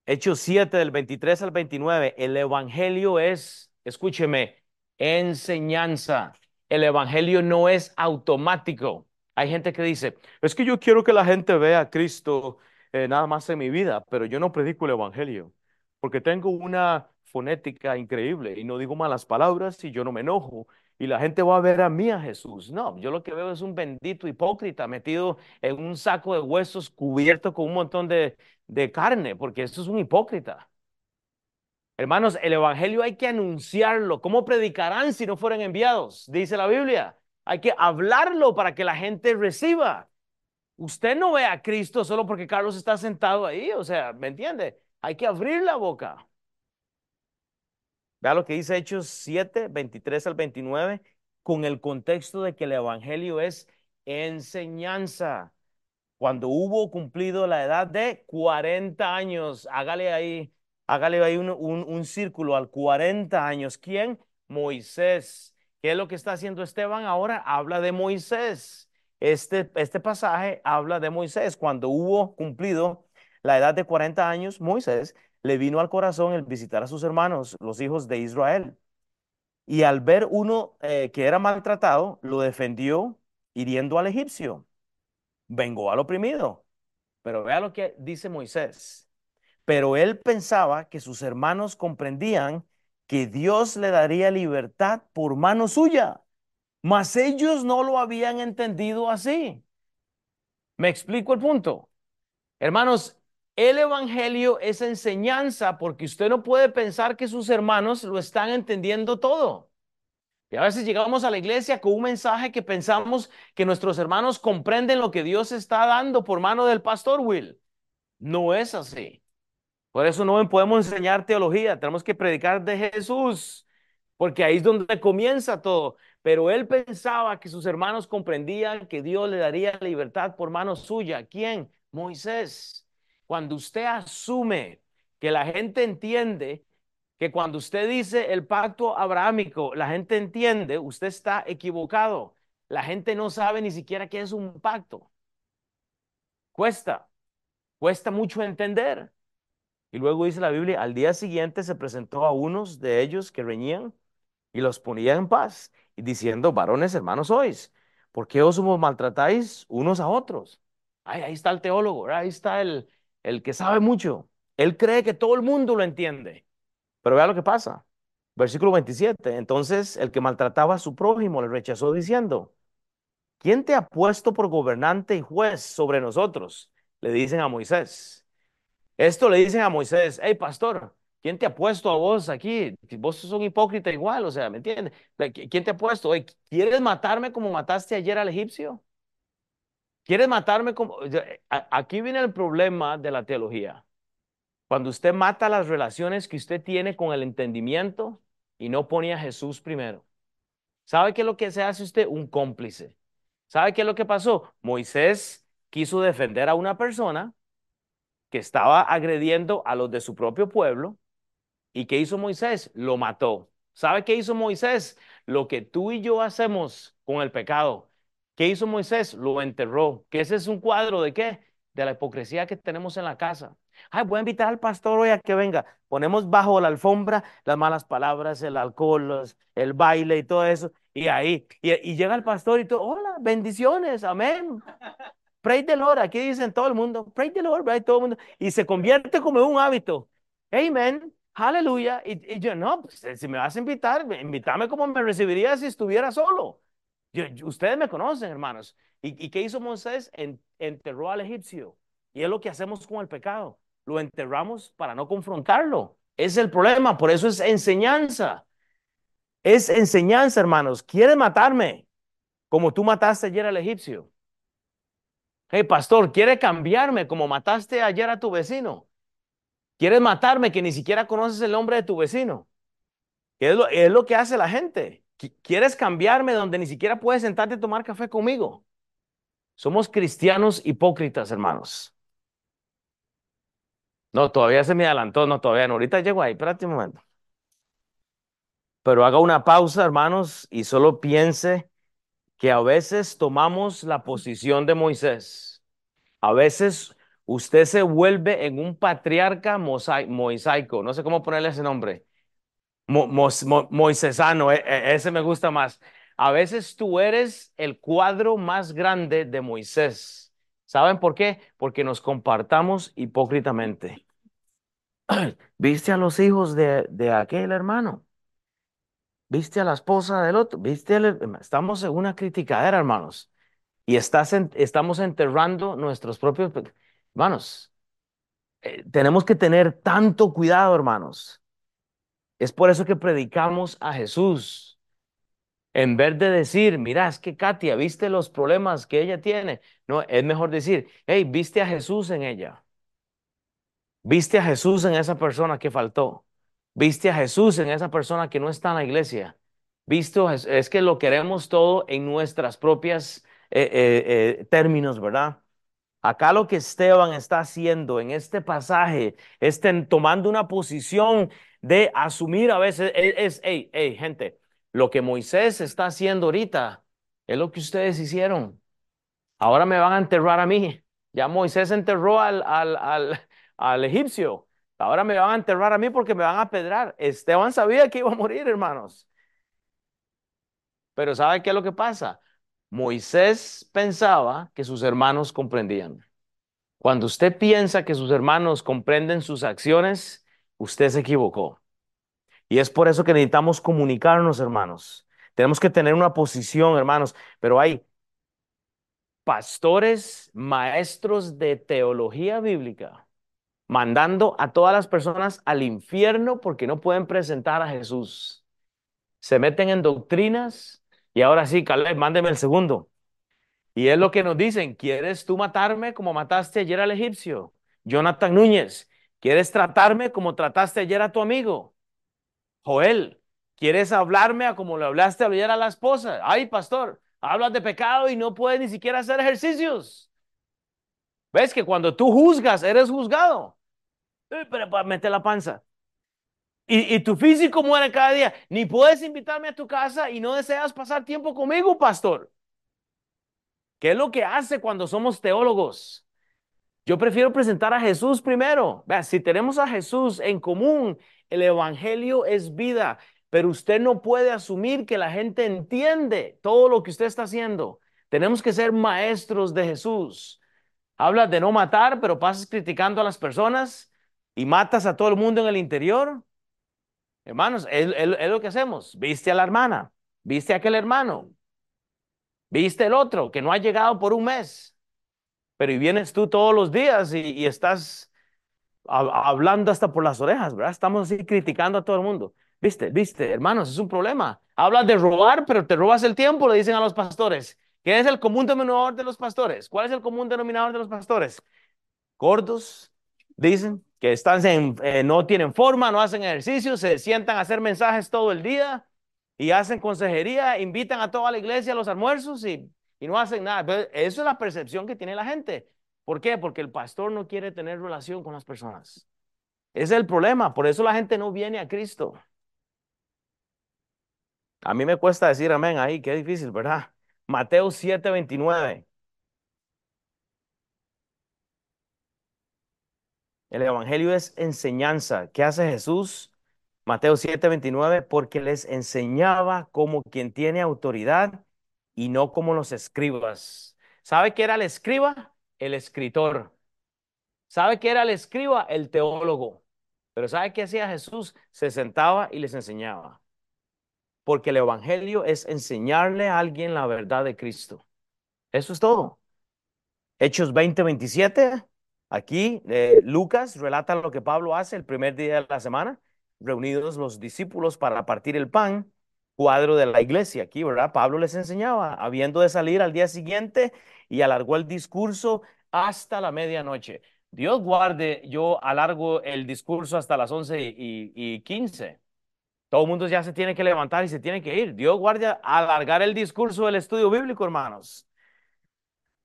Hechos 7 del 23 al 29, el Evangelio es, escúcheme, enseñanza. El Evangelio no es automático. Hay gente que dice, es que yo quiero que la gente vea a Cristo eh, nada más en mi vida, pero yo no predico el Evangelio porque tengo una fonética increíble y no digo malas palabras y yo no me enojo y la gente va a ver a mí a Jesús. No, yo lo que veo es un bendito hipócrita metido en un saco de huesos cubierto con un montón de, de carne, porque eso es un hipócrita. Hermanos, el Evangelio hay que anunciarlo. ¿Cómo predicarán si no fueran enviados? Dice la Biblia. Hay que hablarlo para que la gente reciba. Usted no ve a Cristo solo porque Carlos está sentado ahí, o sea, ¿me entiende? Hay que abrir la boca. Vea lo que dice Hechos 7, 23 al 29, con el contexto de que el Evangelio es enseñanza. Cuando hubo cumplido la edad de 40 años, hágale ahí, hágale ahí un, un círculo al 40 años. ¿Quién? Moisés. ¿Qué es lo que está haciendo Esteban ahora? Habla de Moisés. Este, este pasaje habla de Moisés. Cuando hubo cumplido la edad de 40 años, Moisés le vino al corazón el visitar a sus hermanos, los hijos de Israel. Y al ver uno eh, que era maltratado, lo defendió hiriendo al egipcio. Vengó al oprimido. Pero vea lo que dice Moisés. Pero él pensaba que sus hermanos comprendían que Dios le daría libertad por mano suya, mas ellos no lo habían entendido así. ¿Me explico el punto? Hermanos, el Evangelio es enseñanza porque usted no puede pensar que sus hermanos lo están entendiendo todo. Y a veces llegamos a la iglesia con un mensaje que pensamos que nuestros hermanos comprenden lo que Dios está dando por mano del pastor Will. No es así. Por eso no podemos enseñar teología, tenemos que predicar de Jesús, porque ahí es donde comienza todo. Pero él pensaba que sus hermanos comprendían que Dios le daría libertad por mano suya. ¿Quién? Moisés. Cuando usted asume que la gente entiende que cuando usted dice el pacto abrahámico, la gente entiende, usted está equivocado. la gente no sabe ni siquiera qué es un pacto. Cuesta, cuesta mucho entender. Y luego dice la Biblia, al día siguiente se presentó a unos de ellos que reñían y los ponía en paz, y diciendo, varones hermanos sois, ¿por qué os maltratáis unos a otros? ahí está el teólogo, ahí está el, el que sabe mucho. Él cree que todo el mundo lo entiende. Pero vea lo que pasa. Versículo 27. Entonces el que maltrataba a su prójimo le rechazó diciendo, ¿quién te ha puesto por gobernante y juez sobre nosotros? Le dicen a Moisés. Esto le dicen a Moisés, hey pastor, ¿quién te ha puesto a vos aquí? Vos sos un hipócrita igual, o sea, ¿me entiendes? ¿Quién te ha puesto? ¿Quieres matarme como mataste ayer al egipcio? ¿Quieres matarme como... Aquí viene el problema de la teología. Cuando usted mata las relaciones que usted tiene con el entendimiento y no pone a Jesús primero. ¿Sabe qué es lo que se hace usted? Un cómplice. ¿Sabe qué es lo que pasó? Moisés quiso defender a una persona que estaba agrediendo a los de su propio pueblo. ¿Y qué hizo Moisés? Lo mató. ¿Sabe qué hizo Moisés? Lo que tú y yo hacemos con el pecado. ¿Qué hizo Moisés? Lo enterró. ¿Que ese es un cuadro de qué? De la hipocresía que tenemos en la casa. Ay, voy a invitar al pastor hoy a que venga. Ponemos bajo la alfombra las malas palabras, el alcohol, el baile y todo eso. Y ahí, y, y llega el pastor y todo, hola, bendiciones, amén. Pray the Lord, aquí dicen todo el mundo, pray the Lord, right? todo el mundo, y se convierte como un hábito. Amen, aleluya. Y, yo, no, pues, si me vas a invitar, invítame como me recibiría si estuviera solo. Ustedes me conocen, hermanos. ¿Y, y qué hizo Moisés? enterró al egipcio. Y es lo que hacemos con el pecado. Lo enterramos para no confrontarlo. Es el problema, por eso es enseñanza. Es enseñanza, hermanos. ¿Quieres matarme? Como tú mataste ayer al egipcio. Hey, pastor, ¿quiere cambiarme como mataste ayer a tu vecino? ¿Quieres matarme que ni siquiera conoces el nombre de tu vecino? Es lo, es lo que hace la gente. ¿Quieres cambiarme donde ni siquiera puedes sentarte a tomar café conmigo? Somos cristianos hipócritas, hermanos. No, todavía se me adelantó, no, todavía no. Ahorita llego ahí, espérate un momento. Pero haga una pausa, hermanos, y solo piense que a veces tomamos la posición de Moisés. A veces usted se vuelve en un patriarca mosaico, no sé cómo ponerle ese nombre. moisesano, e, e, ese me gusta más. A veces tú eres el cuadro más grande de Moisés. ¿Saben por qué? Porque nos compartamos hipócritamente. ¿Viste a los hijos de, de aquel hermano? ¿Viste a la esposa del otro? ¿Viste? Estamos en una criticadera, hermanos. Y estamos enterrando nuestros propios... Hermanos, eh, tenemos que tener tanto cuidado, hermanos. Es por eso que predicamos a Jesús. En vez de decir, mira, es que Katia, ¿viste los problemas que ella tiene? No, es mejor decir, hey, ¿viste a Jesús en ella? ¿Viste a Jesús en esa persona que faltó? Viste a Jesús en esa persona que no está en la iglesia. Visto, es que lo queremos todo en nuestras propias eh, eh, eh, términos, ¿verdad? Acá lo que Esteban está haciendo en este pasaje es tomando una posición de asumir a veces, e, es, hey, hey, gente, lo que Moisés está haciendo ahorita es lo que ustedes hicieron. Ahora me van a enterrar a mí. Ya Moisés enterró al, al, al, al egipcio. Ahora me van a enterrar a mí porque me van a pedrar. Esteban sabía que iba a morir, hermanos. Pero ¿sabe qué es lo que pasa? Moisés pensaba que sus hermanos comprendían. Cuando usted piensa que sus hermanos comprenden sus acciones, usted se equivocó. Y es por eso que necesitamos comunicarnos, hermanos. Tenemos que tener una posición, hermanos. Pero hay pastores, maestros de teología bíblica mandando a todas las personas al infierno porque no pueden presentar a Jesús. Se meten en doctrinas y ahora sí, Caleb, mándeme el segundo. Y es lo que nos dicen, ¿quieres tú matarme como mataste ayer al egipcio? Jonathan Núñez, ¿quieres tratarme como trataste ayer a tu amigo? Joel, ¿quieres hablarme a como le hablaste ayer a la esposa? Ay, pastor, hablas de pecado y no puedes ni siquiera hacer ejercicios. ¿Ves que cuando tú juzgas, eres juzgado? Pero para meter la panza. Y, y, tu físico muere cada día. Ni puedes invitarme a tu casa y no deseas pasar tiempo conmigo, pastor. ¿Qué es lo que hace cuando somos teólogos? Yo prefiero presentar a Jesús primero. Vea, si tenemos a Jesús en común, el Evangelio es vida, pero usted no puede asumir que la gente entiende todo lo que usted está haciendo. Tenemos que ser maestros de Jesús. Hablas de no matar, pero pasas criticando a las personas y matas a todo el mundo en el interior. Hermanos, es, lo que hacemos. Viste a la hermana, viste a aquel hermano, viste el otro que no ha llegado por un mes, pero y vienes tú todos los días y, estás hablando hasta por las orejas, ¿verdad? Estamos así criticando a todo el mundo. Viste, viste, hermanos, es un problema. Hablas de robar, pero te robas el tiempo, le dicen a los pastores. ¿Qué es el común denominador de los pastores? ¿Cuál es el común denominador de los pastores? Gordos, dicen, que están en, eh, no tienen forma, no hacen ejercicio, se sientan a hacer mensajes todo el día y hacen consejería, invitan a toda la iglesia a los almuerzos y, y no hacen nada. eso es la percepción que tiene la gente. ¿Por qué? Porque el pastor no quiere tener relación con las personas. Ese es el problema. Por eso la gente no viene a Cristo. A mí me cuesta decir amén ahí, qué difícil, ¿verdad? Mateo 7:29. El Evangelio es enseñanza. ¿Qué hace Jesús? Mateo 7:29, porque les enseñaba como quien tiene autoridad y no como los escribas. ¿Sabe qué era el escriba? El escritor. ¿Sabe qué era el escriba? El teólogo. Pero ¿sabe qué hacía Jesús? Se sentaba y les enseñaba. Porque el Evangelio es enseñarle a alguien la verdad de Cristo. Eso es todo. Hechos 20, 27. Aquí eh, Lucas relata lo que Pablo hace el primer día de la semana, reunidos los discípulos para partir el pan, cuadro de la iglesia aquí, ¿verdad? Pablo les enseñaba, habiendo de salir al día siguiente y alargó el discurso hasta la medianoche. Dios guarde, yo alargo el discurso hasta las 11 y, y 15. Todo el mundo ya se tiene que levantar y se tiene que ir. Dios guarde alargar el discurso del estudio bíblico, hermanos.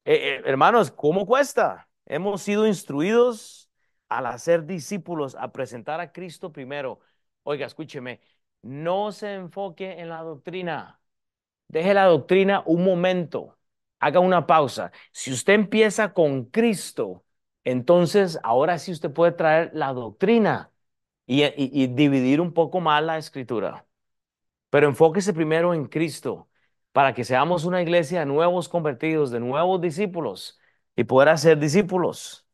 Eh, eh, hermanos, ¿cómo cuesta? Hemos sido instruidos al hacer discípulos, a presentar a Cristo primero. Oiga, escúcheme, no se enfoque en la doctrina. Deje la doctrina un momento. Haga una pausa. Si usted empieza con Cristo, entonces ahora sí usted puede traer la doctrina y, dividir un poco más la escritura. Pero enfóquese primero en Cristo para que seamos una iglesia de nuevos convertidos, de nuevos discípulos y poder hacer discípulos.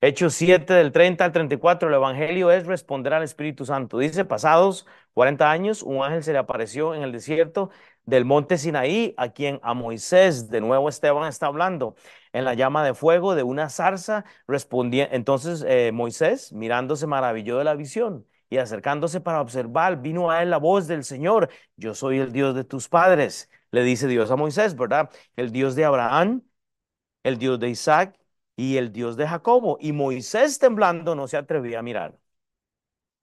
Hechos 7 del 30 al 34, el Evangelio es responder al Espíritu Santo. Dice, pasados 40 años, un ángel se le apareció en el desierto del monte Sinaí, a quien a Moisés, de nuevo Esteban está hablando, en la llama de fuego de una zarza, respondía. Entonces eh, Moisés, mirándose, maravilló de la visión y acercándose para observar, vino a él la voz del Señor, yo soy el Dios de tus padres, le dice Dios a Moisés, ¿verdad? El Dios de Abraham, el Dios de Isaac y el Dios de Jacobo. Y Moisés temblando no se atrevía a mirar.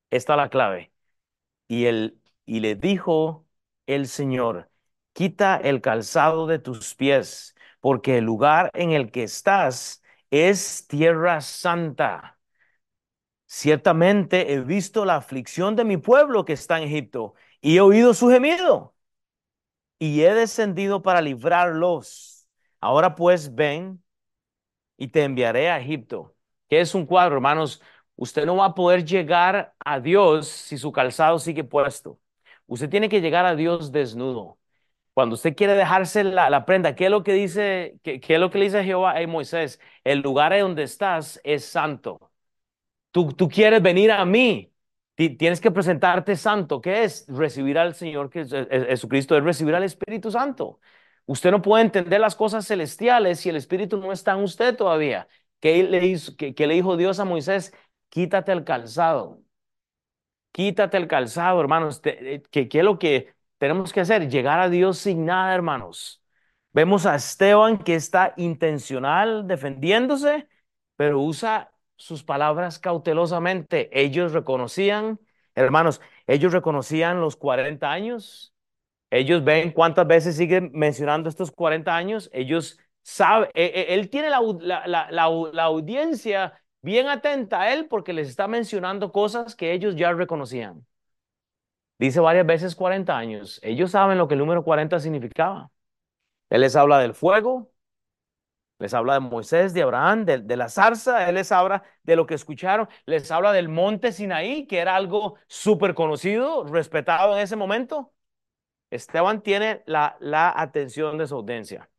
Esta es la clave. Y, él, y le dijo el Señor, quita el calzado de tus pies, porque el lugar en el que estás es tierra santa. Ciertamente he visto la aflicción de mi pueblo que está en Egipto y he oído su gemido y he descendido para librarlos. Ahora pues ven y te enviaré a Egipto. ¿Qué es un cuadro, hermanos? Usted no va a poder llegar a Dios si su calzado sigue puesto. Usted tiene que llegar a Dios desnudo. Cuando usted quiere dejarse la, prenda, ¿qué es lo que dice, qué, es lo que le dice Jehová a Moisés? El lugar en donde estás es santo. Tú, tú quieres venir a mí, tienes que presentarte santo. ¿Qué es? Recibir al Señor que es, Jesucristo, es recibir al Espíritu Santo. Usted no puede entender las cosas celestiales si el Espíritu no está en usted todavía. ¿Qué le, hizo, dijo Dios a Moisés? Quítate el calzado. Quítate el calzado, hermanos. Eh, ¿Qué, ¿Qué es lo que tenemos que hacer? Llegar a Dios sin nada, hermanos. Vemos a Esteban que está intencional defendiéndose, pero usa sus palabras cautelosamente. Ellos reconocían, hermanos, ellos reconocían los 40 años, ellos ven cuántas veces siguen mencionando estos 40 años. Ellos saben, e, e, él tiene la, la, audiencia bien atenta a él porque les está mencionando cosas que ellos ya reconocían. Dice varias veces 40 años. Ellos saben lo que el número 40 significaba. Él les habla del fuego, Les habla de Moisés, de Abraham, de, de, la zarza, Él les habla de lo que escucharon, les habla del monte Sinaí, que era algo súper conocido, respetado en ese momento. Esteban tiene la, la atención de su audiencia,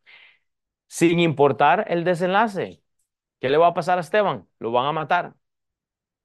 sin importar el desenlace. ¿Qué le va a pasar a Esteban? Lo van a matar.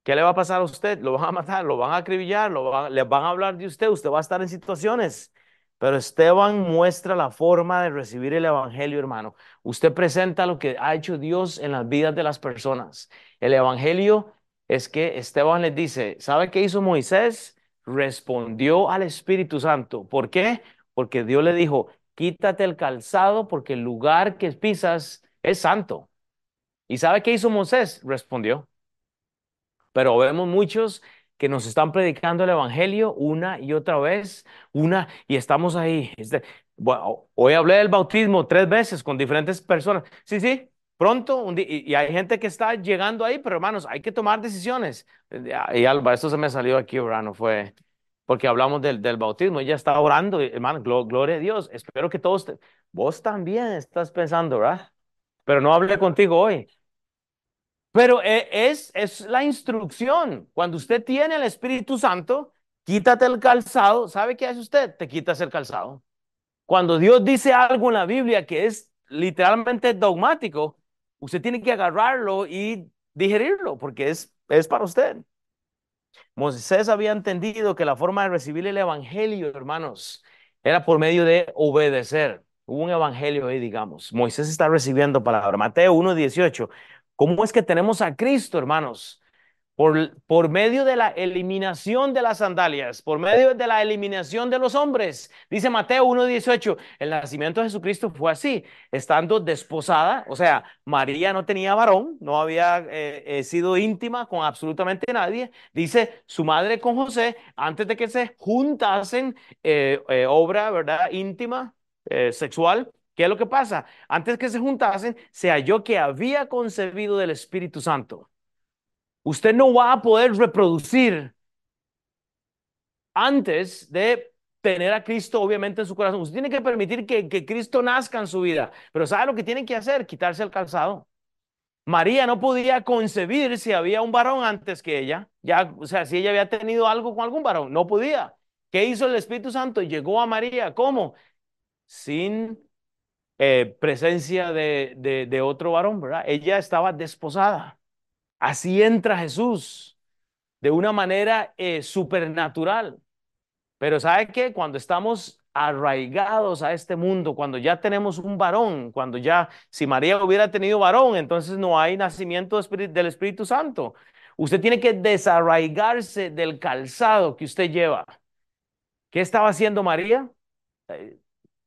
¿Qué le va a pasar a usted? Lo van a matar, lo van a acribillar, lo van, les van a hablar de usted, usted va a estar en situaciones. Pero Esteban muestra la forma de recibir el Evangelio, hermano. Usted presenta lo que ha hecho Dios en las vidas de las personas. El Evangelio es que Esteban les dice, ¿sabe qué hizo Moisés? Respondió al Espíritu Santo. ¿Por qué? Porque Dios le dijo, quítate el calzado porque el lugar que pisas es santo. ¿Y sabe qué hizo Moisés? Respondió. Pero vemos muchos que nos están predicando el Evangelio una y otra vez, una, y estamos ahí. Este, hoy hablé del bautismo tres veces con diferentes personas. Sí, sí, pronto, y, hay gente que está llegando ahí, pero hermanos, hay que tomar decisiones. Y Alba, esto se me salió aquí, hermano, fue porque hablamos del, del bautismo, ella está orando, hermano, gloria a Dios. Espero que todos, vos también estás pensando, ¿verdad? Pero no hablé contigo hoy. Pero e, es, es la instrucción. Cuando usted tiene el Espíritu Santo, quítate el calzado. ¿Sabe qué hace usted? Te quitas el calzado. Cuando Dios dice algo en la Biblia que es literalmente dogmático, usted tiene que agarrarlo y digerirlo porque es, es para usted. Moisés había entendido que la forma de recibir el Evangelio, hermanos, era por medio de obedecer. Hubo un Evangelio ahí, digamos. Moisés está recibiendo palabra. Mateo 1.18. ¿Cómo es que tenemos a Cristo, hermanos? Por, medio de la eliminación de las sandalias, por medio de la eliminación de los hombres. Dice Mateo 1.18, el nacimiento de Jesucristo fue así, estando desposada, o sea, María no tenía varón, no había eh, eh, sido íntima con absolutamente nadie. Dice su madre con José, antes de que se juntasen, eh, obra, ¿verdad? Íntima, sexual. ¿Qué es lo que pasa? Antes que se juntasen, se halló que había concebido del Espíritu Santo. Usted no va a poder reproducir antes de tener a Cristo obviamente en su corazón. Usted tiene que permitir que, Cristo nazca en su vida. Pero ¿sabe lo que tiene que hacer? Quitarse el calzado. María no podía concebir si había un varón antes que ella. Ya, o sea, si ella había tenido algo con algún varón, no podía. ¿Qué hizo el Espíritu Santo? Llegó a María. ¿Cómo? Sin eh, presencia de, de, otro varón, ¿verdad? Ella estaba desposada. Así entra Jesús de una manera eh, supernatural. Pero ¿sabe qué? Cuando estamos arraigados a este mundo, cuando ya tenemos un varón, cuando ya, si María hubiera tenido varón, entonces no hay nacimiento del Espíritu Santo. Usted tiene que desarraigarse del calzado que usted lleva. ¿Qué estaba haciendo María? Eh,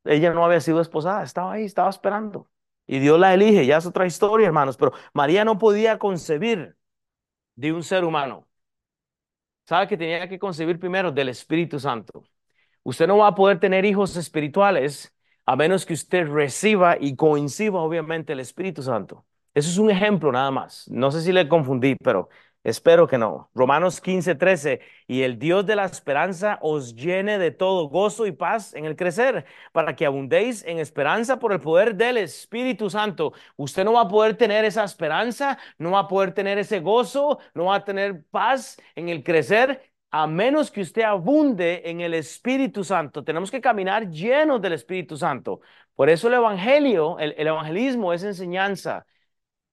ella no había sido esposada, estaba ahí, estaba esperando. Y Dios la elige, ya es otra historia, hermanos, pero María no podía concebir de un ser humano. ¿Sabe que tenía que concebir primero del Espíritu Santo? Usted no va a poder tener hijos espirituales a menos que usted reciba y coincida obviamente el Espíritu Santo. Eso es un ejemplo nada más. No sé si le confundí, pero Espero que no. Romanos 15, 13. Y el Dios de la esperanza os llene de todo gozo y paz en el crecer, para que abundéis en esperanza por el poder del Espíritu Santo. Usted no va a poder tener esa esperanza, no va a poder tener ese gozo, no va a tener paz en el crecer, a menos que usted abunde en el Espíritu Santo. Tenemos que caminar llenos del Espíritu Santo. Por eso el Evangelio, el, el evangelismo es enseñanza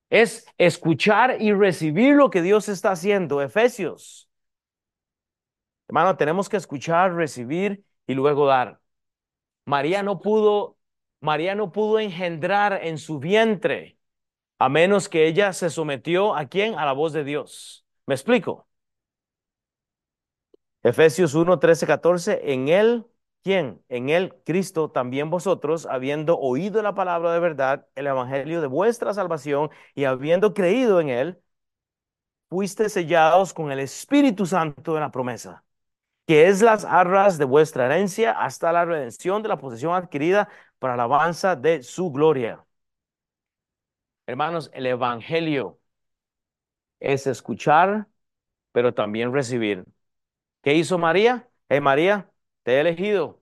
es escuchar y recibir lo que Dios está haciendo. Efesios. Hermano, tenemos que escuchar, recibir y luego dar. María no pudo, María no pudo engendrar en su vientre a menos que ella se sometió a quién? A la voz de Dios. ¿Me explico? Efesios 1, 13, 14. En él ¿Quién? En él, Cristo, también vosotros, habiendo oído la palabra de verdad, el evangelio de vuestra salvación, y habiendo creído en él, fuiste sellados con el Espíritu Santo de la promesa, que es las arras de vuestra herencia hasta la redención de la posesión adquirida para la alabanza de su gloria. Hermanos, el evangelio es escuchar, pero también recibir. ¿Qué hizo María? Eh, María, te he elegido.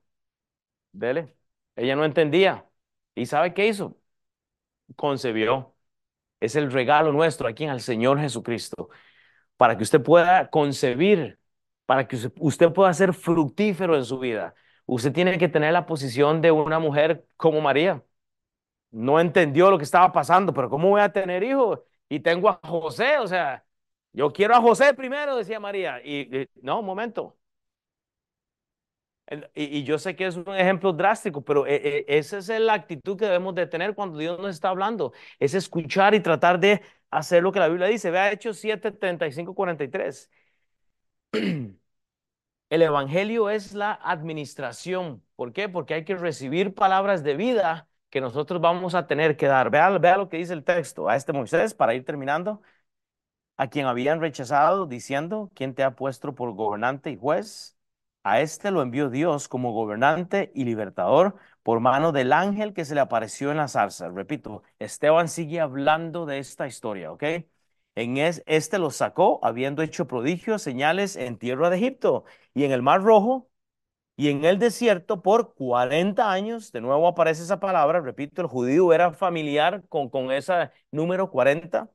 Dele. Ella no entendía. ¿Y sabe qué hizo? concebió. Es el regalo nuestro aquí el Señor Jesucristo, para que usted pueda concebir, para que usted pueda ser fructífero en su vida. Usted tiene que tener la posición de una mujer como María. No entendió lo que estaba pasando, pero ¿cómo voy a tener hijos? Y tengo a José, o sea, yo quiero a José primero, decía María. Y, no, un momento. Y, yo sé que es un ejemplo drástico, pero eh, eh, esa es la actitud que debemos de tener cuando Dios nos está hablando. Es escuchar y tratar de hacer lo que la Biblia dice. Vea Hechos 7, 35, 43. El Evangelio es la administración. ¿Por qué? Porque hay que recibir palabras de vida que nosotros vamos a tener que dar. Vea, vea lo que dice el texto a este Moisés para ir terminando a quien habían rechazado, diciendo, ¿quién te ha puesto por gobernante y juez? A este lo envió Dios como gobernante y libertador por mano del ángel que se le apareció en la zarza. Repito, Esteban sigue hablando de esta historia, ¿ok? En este lo sacó, habiendo hecho prodigios, señales en tierra de Egipto y en el Mar Rojo y en el desierto por 40 años. De nuevo aparece esa palabra, repito, el judío era familiar con, con ese número 40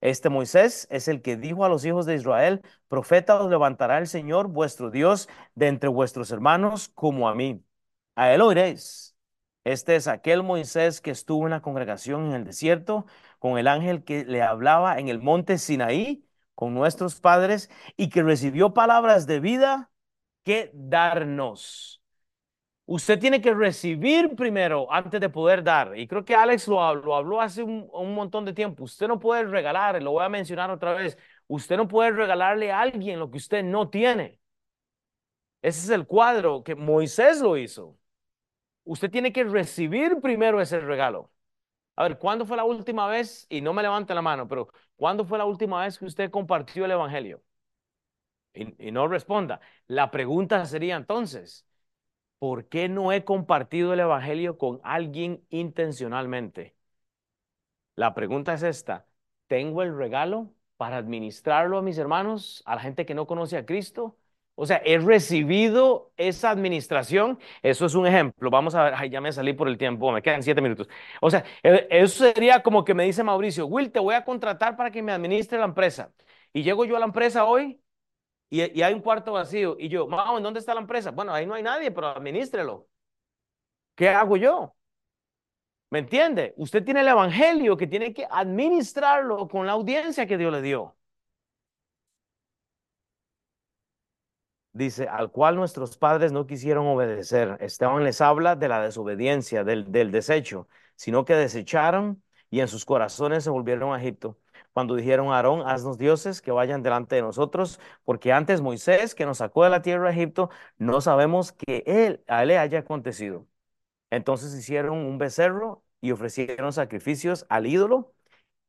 este Moisés es el que dijo a los hijos de Israel, profeta os levantará el Señor vuestro Dios de entre vuestros hermanos como a mí. A él oiréis. Este es aquel Moisés que estuvo en la congregación en el desierto con el ángel que le hablaba en el monte Sinaí con nuestros padres y que recibió palabras de vida que darnos. Usted tiene que recibir primero antes de poder dar. Y creo que Alex lo, habló hace un, montón de tiempo. Usted no puede regalar, lo voy a mencionar otra vez. Usted no puede regalarle a alguien lo que usted no tiene. Ese es el cuadro que Moisés lo hizo. Usted tiene que recibir primero ese regalo. A ver, ¿cuándo fue la última vez? Y no me levante la mano, pero ¿cuándo fue la última vez que usted compartió el Evangelio? y no responda. La pregunta sería entonces, ¿por qué no he compartido el Evangelio con alguien intencionalmente? La pregunta es esta, ¿tengo el regalo para administrarlo a mis hermanos, a la gente que no conoce a Cristo? O sea, he recibido esa administración. Eso es un ejemplo. Vamos a ver, ay, ya me salí por el tiempo, me quedan siete minutos. O sea, e, eso sería como que me dice Mauricio, Will, te voy a contratar para que me administre la empresa. Y llego yo a la empresa hoy y, hay un cuarto vacío. Y yo, Mao, ¿en dónde está la empresa? Bueno, ahí no hay nadie, pero administrelo. ¿Qué hago yo? ¿Me entiende? Usted tiene el evangelio que tiene que administrarlo con la audiencia que Dios le dio. Dice, al cual nuestros padres no quisieron obedecer. Esteban les habla de la desobediencia, del, del desecho, sino que desecharon y en sus corazones se volvieron a Egipto cuando dijeron a Aarón, haznos dioses que vayan delante de nosotros, porque antes Moisés, que nos sacó de la tierra de Egipto, no sabemos que él, a él haya acontecido. Entonces hicieron un becerro y ofrecieron sacrificios al ídolo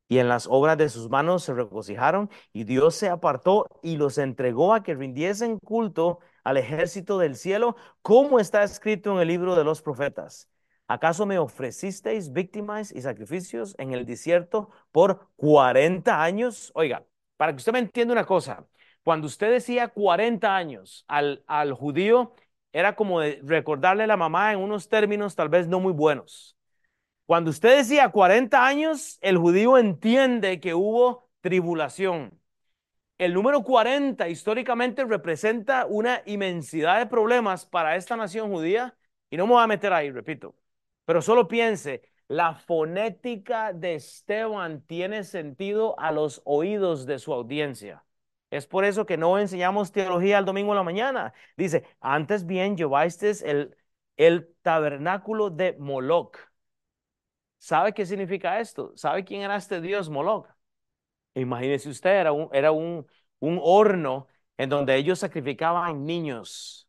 y en las obras de sus manos se regocijaron y Dios se apartó y los entregó a que rindiesen culto al ejército del cielo, como está escrito en el libro de los profetas. ¿Acaso me ofrecisteis víctimas y sacrificios en el desierto por 40 años? Oiga, para que usted me entienda una cosa, cuando usted decía 40 años al, al judío, era como recordarle a la mamá en unos términos tal vez no muy buenos. Cuando usted decía 40 años, el judío entiende que hubo tribulación. El número 40 históricamente representa una inmensidad de problemas para esta nación judía y no me voy a meter ahí, repito. Pero solo piense, la fonética de Esteban tiene sentido a los oídos de su audiencia. Es por eso que no enseñamos teología el domingo en la mañana. Dice, antes bien llevasteis el, el tabernáculo de Moloch. ¿Sabe qué significa esto? ¿Sabe quién era este dios Moloch? Imagínese usted, era un, era un, un horno en donde ellos sacrificaban niños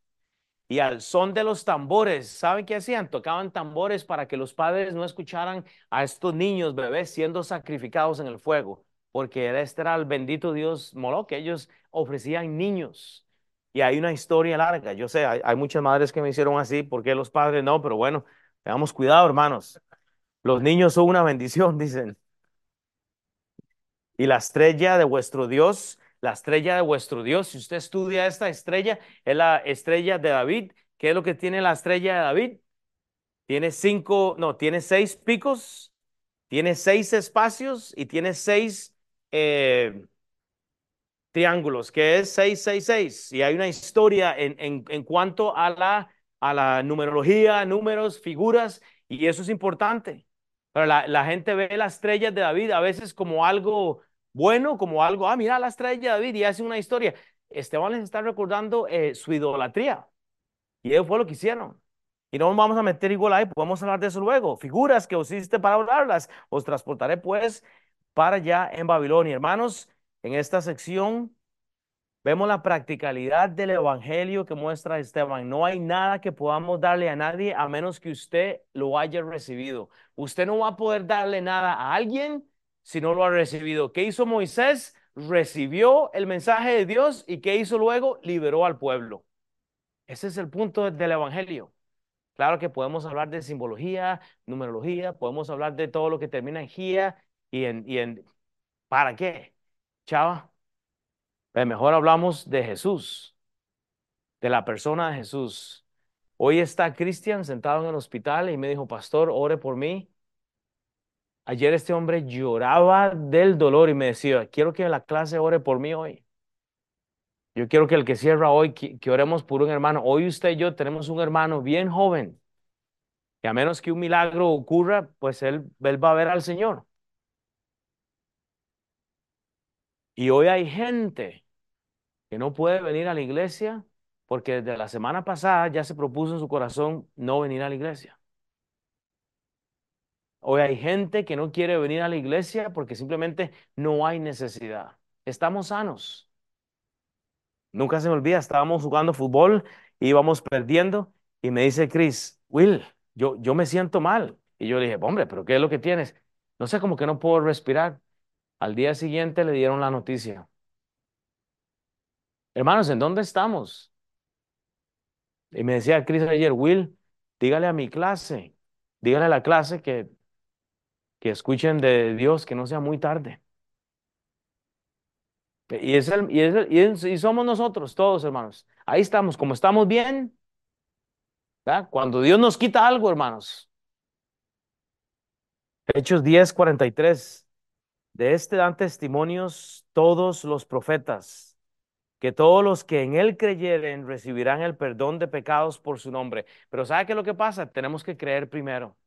y al son de los tambores, ¿saben qué hacían? Tocaban tambores para que los padres no escucharan a estos niños, bebés, siendo sacrificados en el fuego, porque este era el bendito Dios Moloch, que ellos ofrecían niños. Y hay una historia larga, yo sé, hay, hay muchas madres que me hicieron así, porque los padres no? Pero bueno, tengamos cuidado, hermanos. Los niños son una bendición, dicen. Y la estrella de vuestro Dios la estrella de vuestro Dios. Si usted estudia esta estrella, es la estrella de David. ¿Qué es lo que tiene la estrella de David? Tiene cinco, no, tiene seis picos, tiene seis espacios y tiene seis eh, triángulos, que es 666. Y hay una historia en, en, en cuanto a la, a la numerología, números, figuras, y eso es importante. Pero la, la, gente ve las estrellas de David a veces como algo bueno, como algo, ah, mira la estrella David y hace una historia. Esteban les está recordando eh, su idolatría. Y eso fue lo que hicieron. Y no vamos a meter igual ahí, podemos hablar de eso luego. Figuras que usiste para hablarlas, os transportaré pues para allá en Babilonia. Hermanos, en esta sección vemos la practicalidad del evangelio que muestra Esteban. No hay nada que podamos darle a nadie a menos que usted lo haya recibido. Usted no va a poder darle nada a alguien si no lo ha recibido. ¿Qué hizo Moisés? Recibió el mensaje de Dios y ¿qué hizo luego? Liberó al pueblo. Ese es el punto del evangelio. Claro que podemos hablar de simbología, numerología, podemos hablar de todo lo que termina en GIA y en, y en ¿para qué? Chava, pues mejor hablamos de Jesús, de la persona de Jesús. Hoy está Cristian sentado en el hospital y me dijo, pastor, ore por mí. Ayer este hombre lloraba del dolor y me decía, quiero que la clase ore por mí hoy. Yo quiero que el que cierra hoy, que, oremos por un hermano. Hoy usted y yo tenemos un hermano bien joven, que a menos que un milagro ocurra, pues él, él va a ver al Señor. Y hoy hay gente que no puede venir a la iglesia porque desde la semana pasada ya se propuso en su corazón no venir a la iglesia. Hoy hay gente que no quiere venir a la iglesia porque simplemente no hay necesidad. Estamos sanos. Nunca se me olvida, estábamos jugando fútbol, íbamos perdiendo y me dice Chris, Will, yo, yo me siento mal. Y yo le dije, hombre, pero ¿qué es lo que tienes? No sé, como que no puedo respirar. Al día siguiente le dieron la noticia. Hermanos, ¿en dónde estamos? Y me decía Chris ayer, Will, dígale a mi clase, dígale a la clase que, que escuchen de Dios, que no sea muy tarde. Y, es el, y, es y, somos nosotros, todos hermanos. Ahí estamos, como estamos bien. Cuando Dios nos quita algo, hermanos. Hechos 10, 43. De este dan testimonios todos los profetas, que todos los que en él creyeren recibirán el perdón de pecados por su nombre. Pero ¿sabe qué es lo que pasa? Tenemos que creer primero.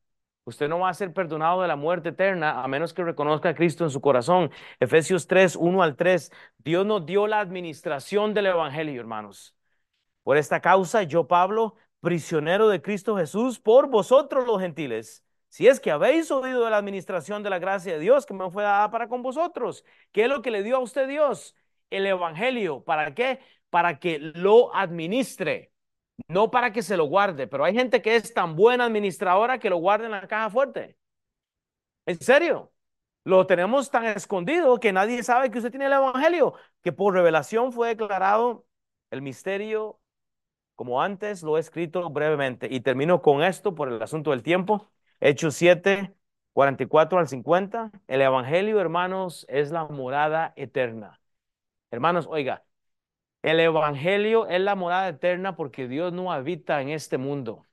Usted no va a ser perdonado de la muerte eterna a menos que reconozca a Cristo en su corazón. Efesios 3, 1 al 3. Dios nos dio la administración del Evangelio, hermanos. Por esta causa, yo, Pablo, prisionero de Cristo Jesús, por vosotros los gentiles, si es que habéis oído de la administración de la gracia de Dios que me fue dada para con vosotros, ¿qué es lo que le dio a usted Dios? El Evangelio. ¿Para qué? Para que lo administre no para que se lo guarde, pero hay gente que es tan buena administradora que lo guarda en la caja fuerte. En serio, lo tenemos tan escondido que nadie sabe que usted tiene el Evangelio, que por revelación fue declarado el misterio como antes lo he escrito brevemente. Y termino con esto por el asunto del tiempo. Hechos 7, 44 al 50. El Evangelio, hermanos, es la morada eterna. Hermanos, oiga, el Evangelio es la morada eterna porque Dios no habita en este mundo.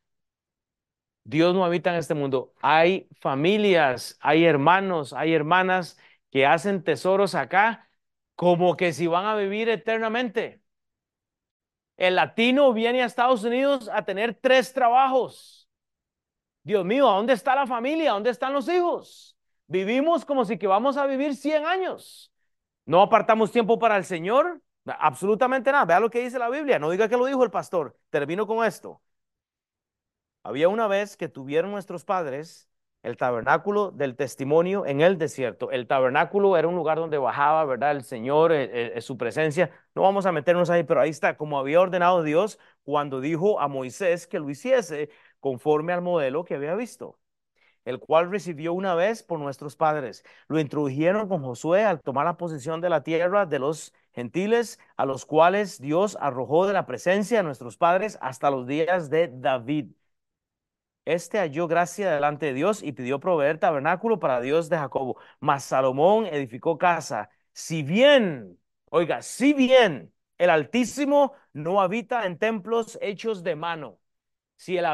Dios no habita en este mundo. Hay familias, hay hermanos, hay hermanas que hacen tesoros acá como que si van a vivir eternamente. El latino viene a Estados Unidos a tener tres trabajos. Dios mío, ¿a dónde está la familia? ¿Dónde están los hijos? Vivimos como si que vamos a vivir 100 años. No apartamos tiempo para el Señor. Absolutamente nada. Vea lo que dice la Biblia. No diga que lo dijo el pastor. Termino con esto. Había una vez que tuvieron nuestros padres el tabernáculo del testimonio en el desierto. El tabernáculo era un lugar donde bajaba, ¿verdad? El Señor, eh, eh, su presencia. No vamos a meternos ahí, pero ahí está, como había ordenado Dios cuando dijo a Moisés que lo hiciese conforme al modelo que había visto el cual recibió una vez por nuestros padres. Lo introdujeron con Josué al tomar la posesión de la tierra de los gentiles, a los cuales Dios arrojó de la presencia de nuestros padres hasta los días de David. Este halló gracia delante de Dios y pidió proveer tabernáculo para Dios de Jacobo. Mas Salomón edificó casa. Si bien, oiga, si bien el Altísimo no habita en templos hechos de mano, Si el,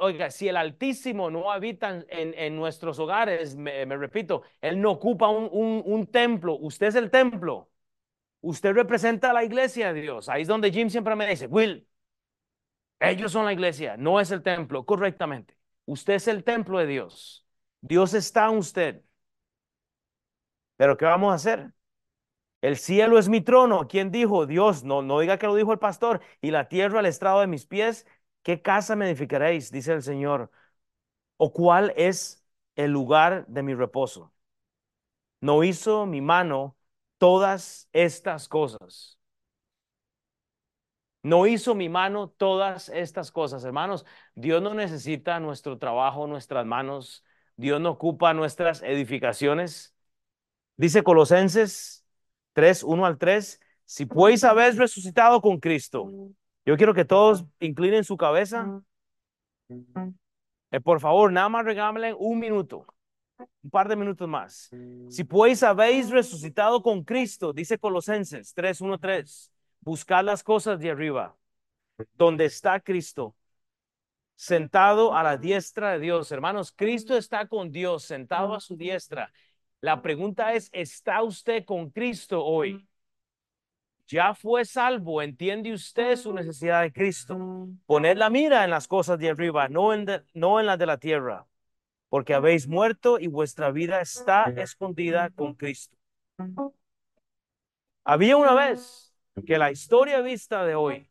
oiga, si el Altísimo no habita en, en nuestros hogares, me, repito, Él no ocupa un, un, un templo, usted es el templo. Usted representa a la iglesia de Dios. Ahí es donde Jim siempre me dice, Will, ellos son la iglesia, no es el templo, correctamente. Usted es el templo de Dios. Dios está en usted. Pero ¿qué vamos a hacer? El cielo es mi trono. ¿Quién dijo? Dios. No, no diga que lo dijo el pastor. Y la tierra al estrado de mis pies. ¿Qué casa me edificaréis? Dice el Señor. ¿O cuál es el lugar de mi reposo? No hizo mi mano todas estas cosas. No hizo mi mano todas estas cosas, hermanos. Dios no necesita nuestro trabajo, nuestras manos. Dios no ocupa nuestras edificaciones. Dice Colosenses 3, 1 al 3, si pues habéis resucitado con Cristo. Yo quiero que todos inclinen su cabeza. Eh, por favor, nada más regálenme un minuto, un par de minutos más. Si pues habéis resucitado con Cristo, dice Colosenses 3, 1, 3, buscad las cosas de arriba, donde está Cristo, sentado a la diestra de Dios. Hermanos, Cristo está con Dios, sentado a su diestra. La pregunta es, ¿está usted con Cristo hoy? Ya fue salvo, entiende usted su necesidad de Cristo. Poned la mira en las cosas de arriba, no en, no en las de la tierra, porque habéis muerto y vuestra vida está escondida con Cristo. Había una vez que la historia vista de hoy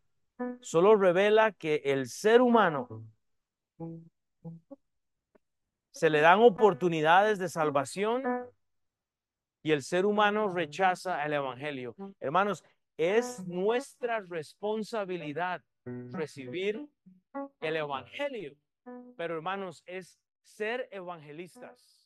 solo revela que el ser humano se le dan oportunidades de salvación y el ser humano rechaza el Evangelio. Hermanos, es nuestra responsabilidad recibir el Evangelio. Pero hermanos, es ser evangelistas.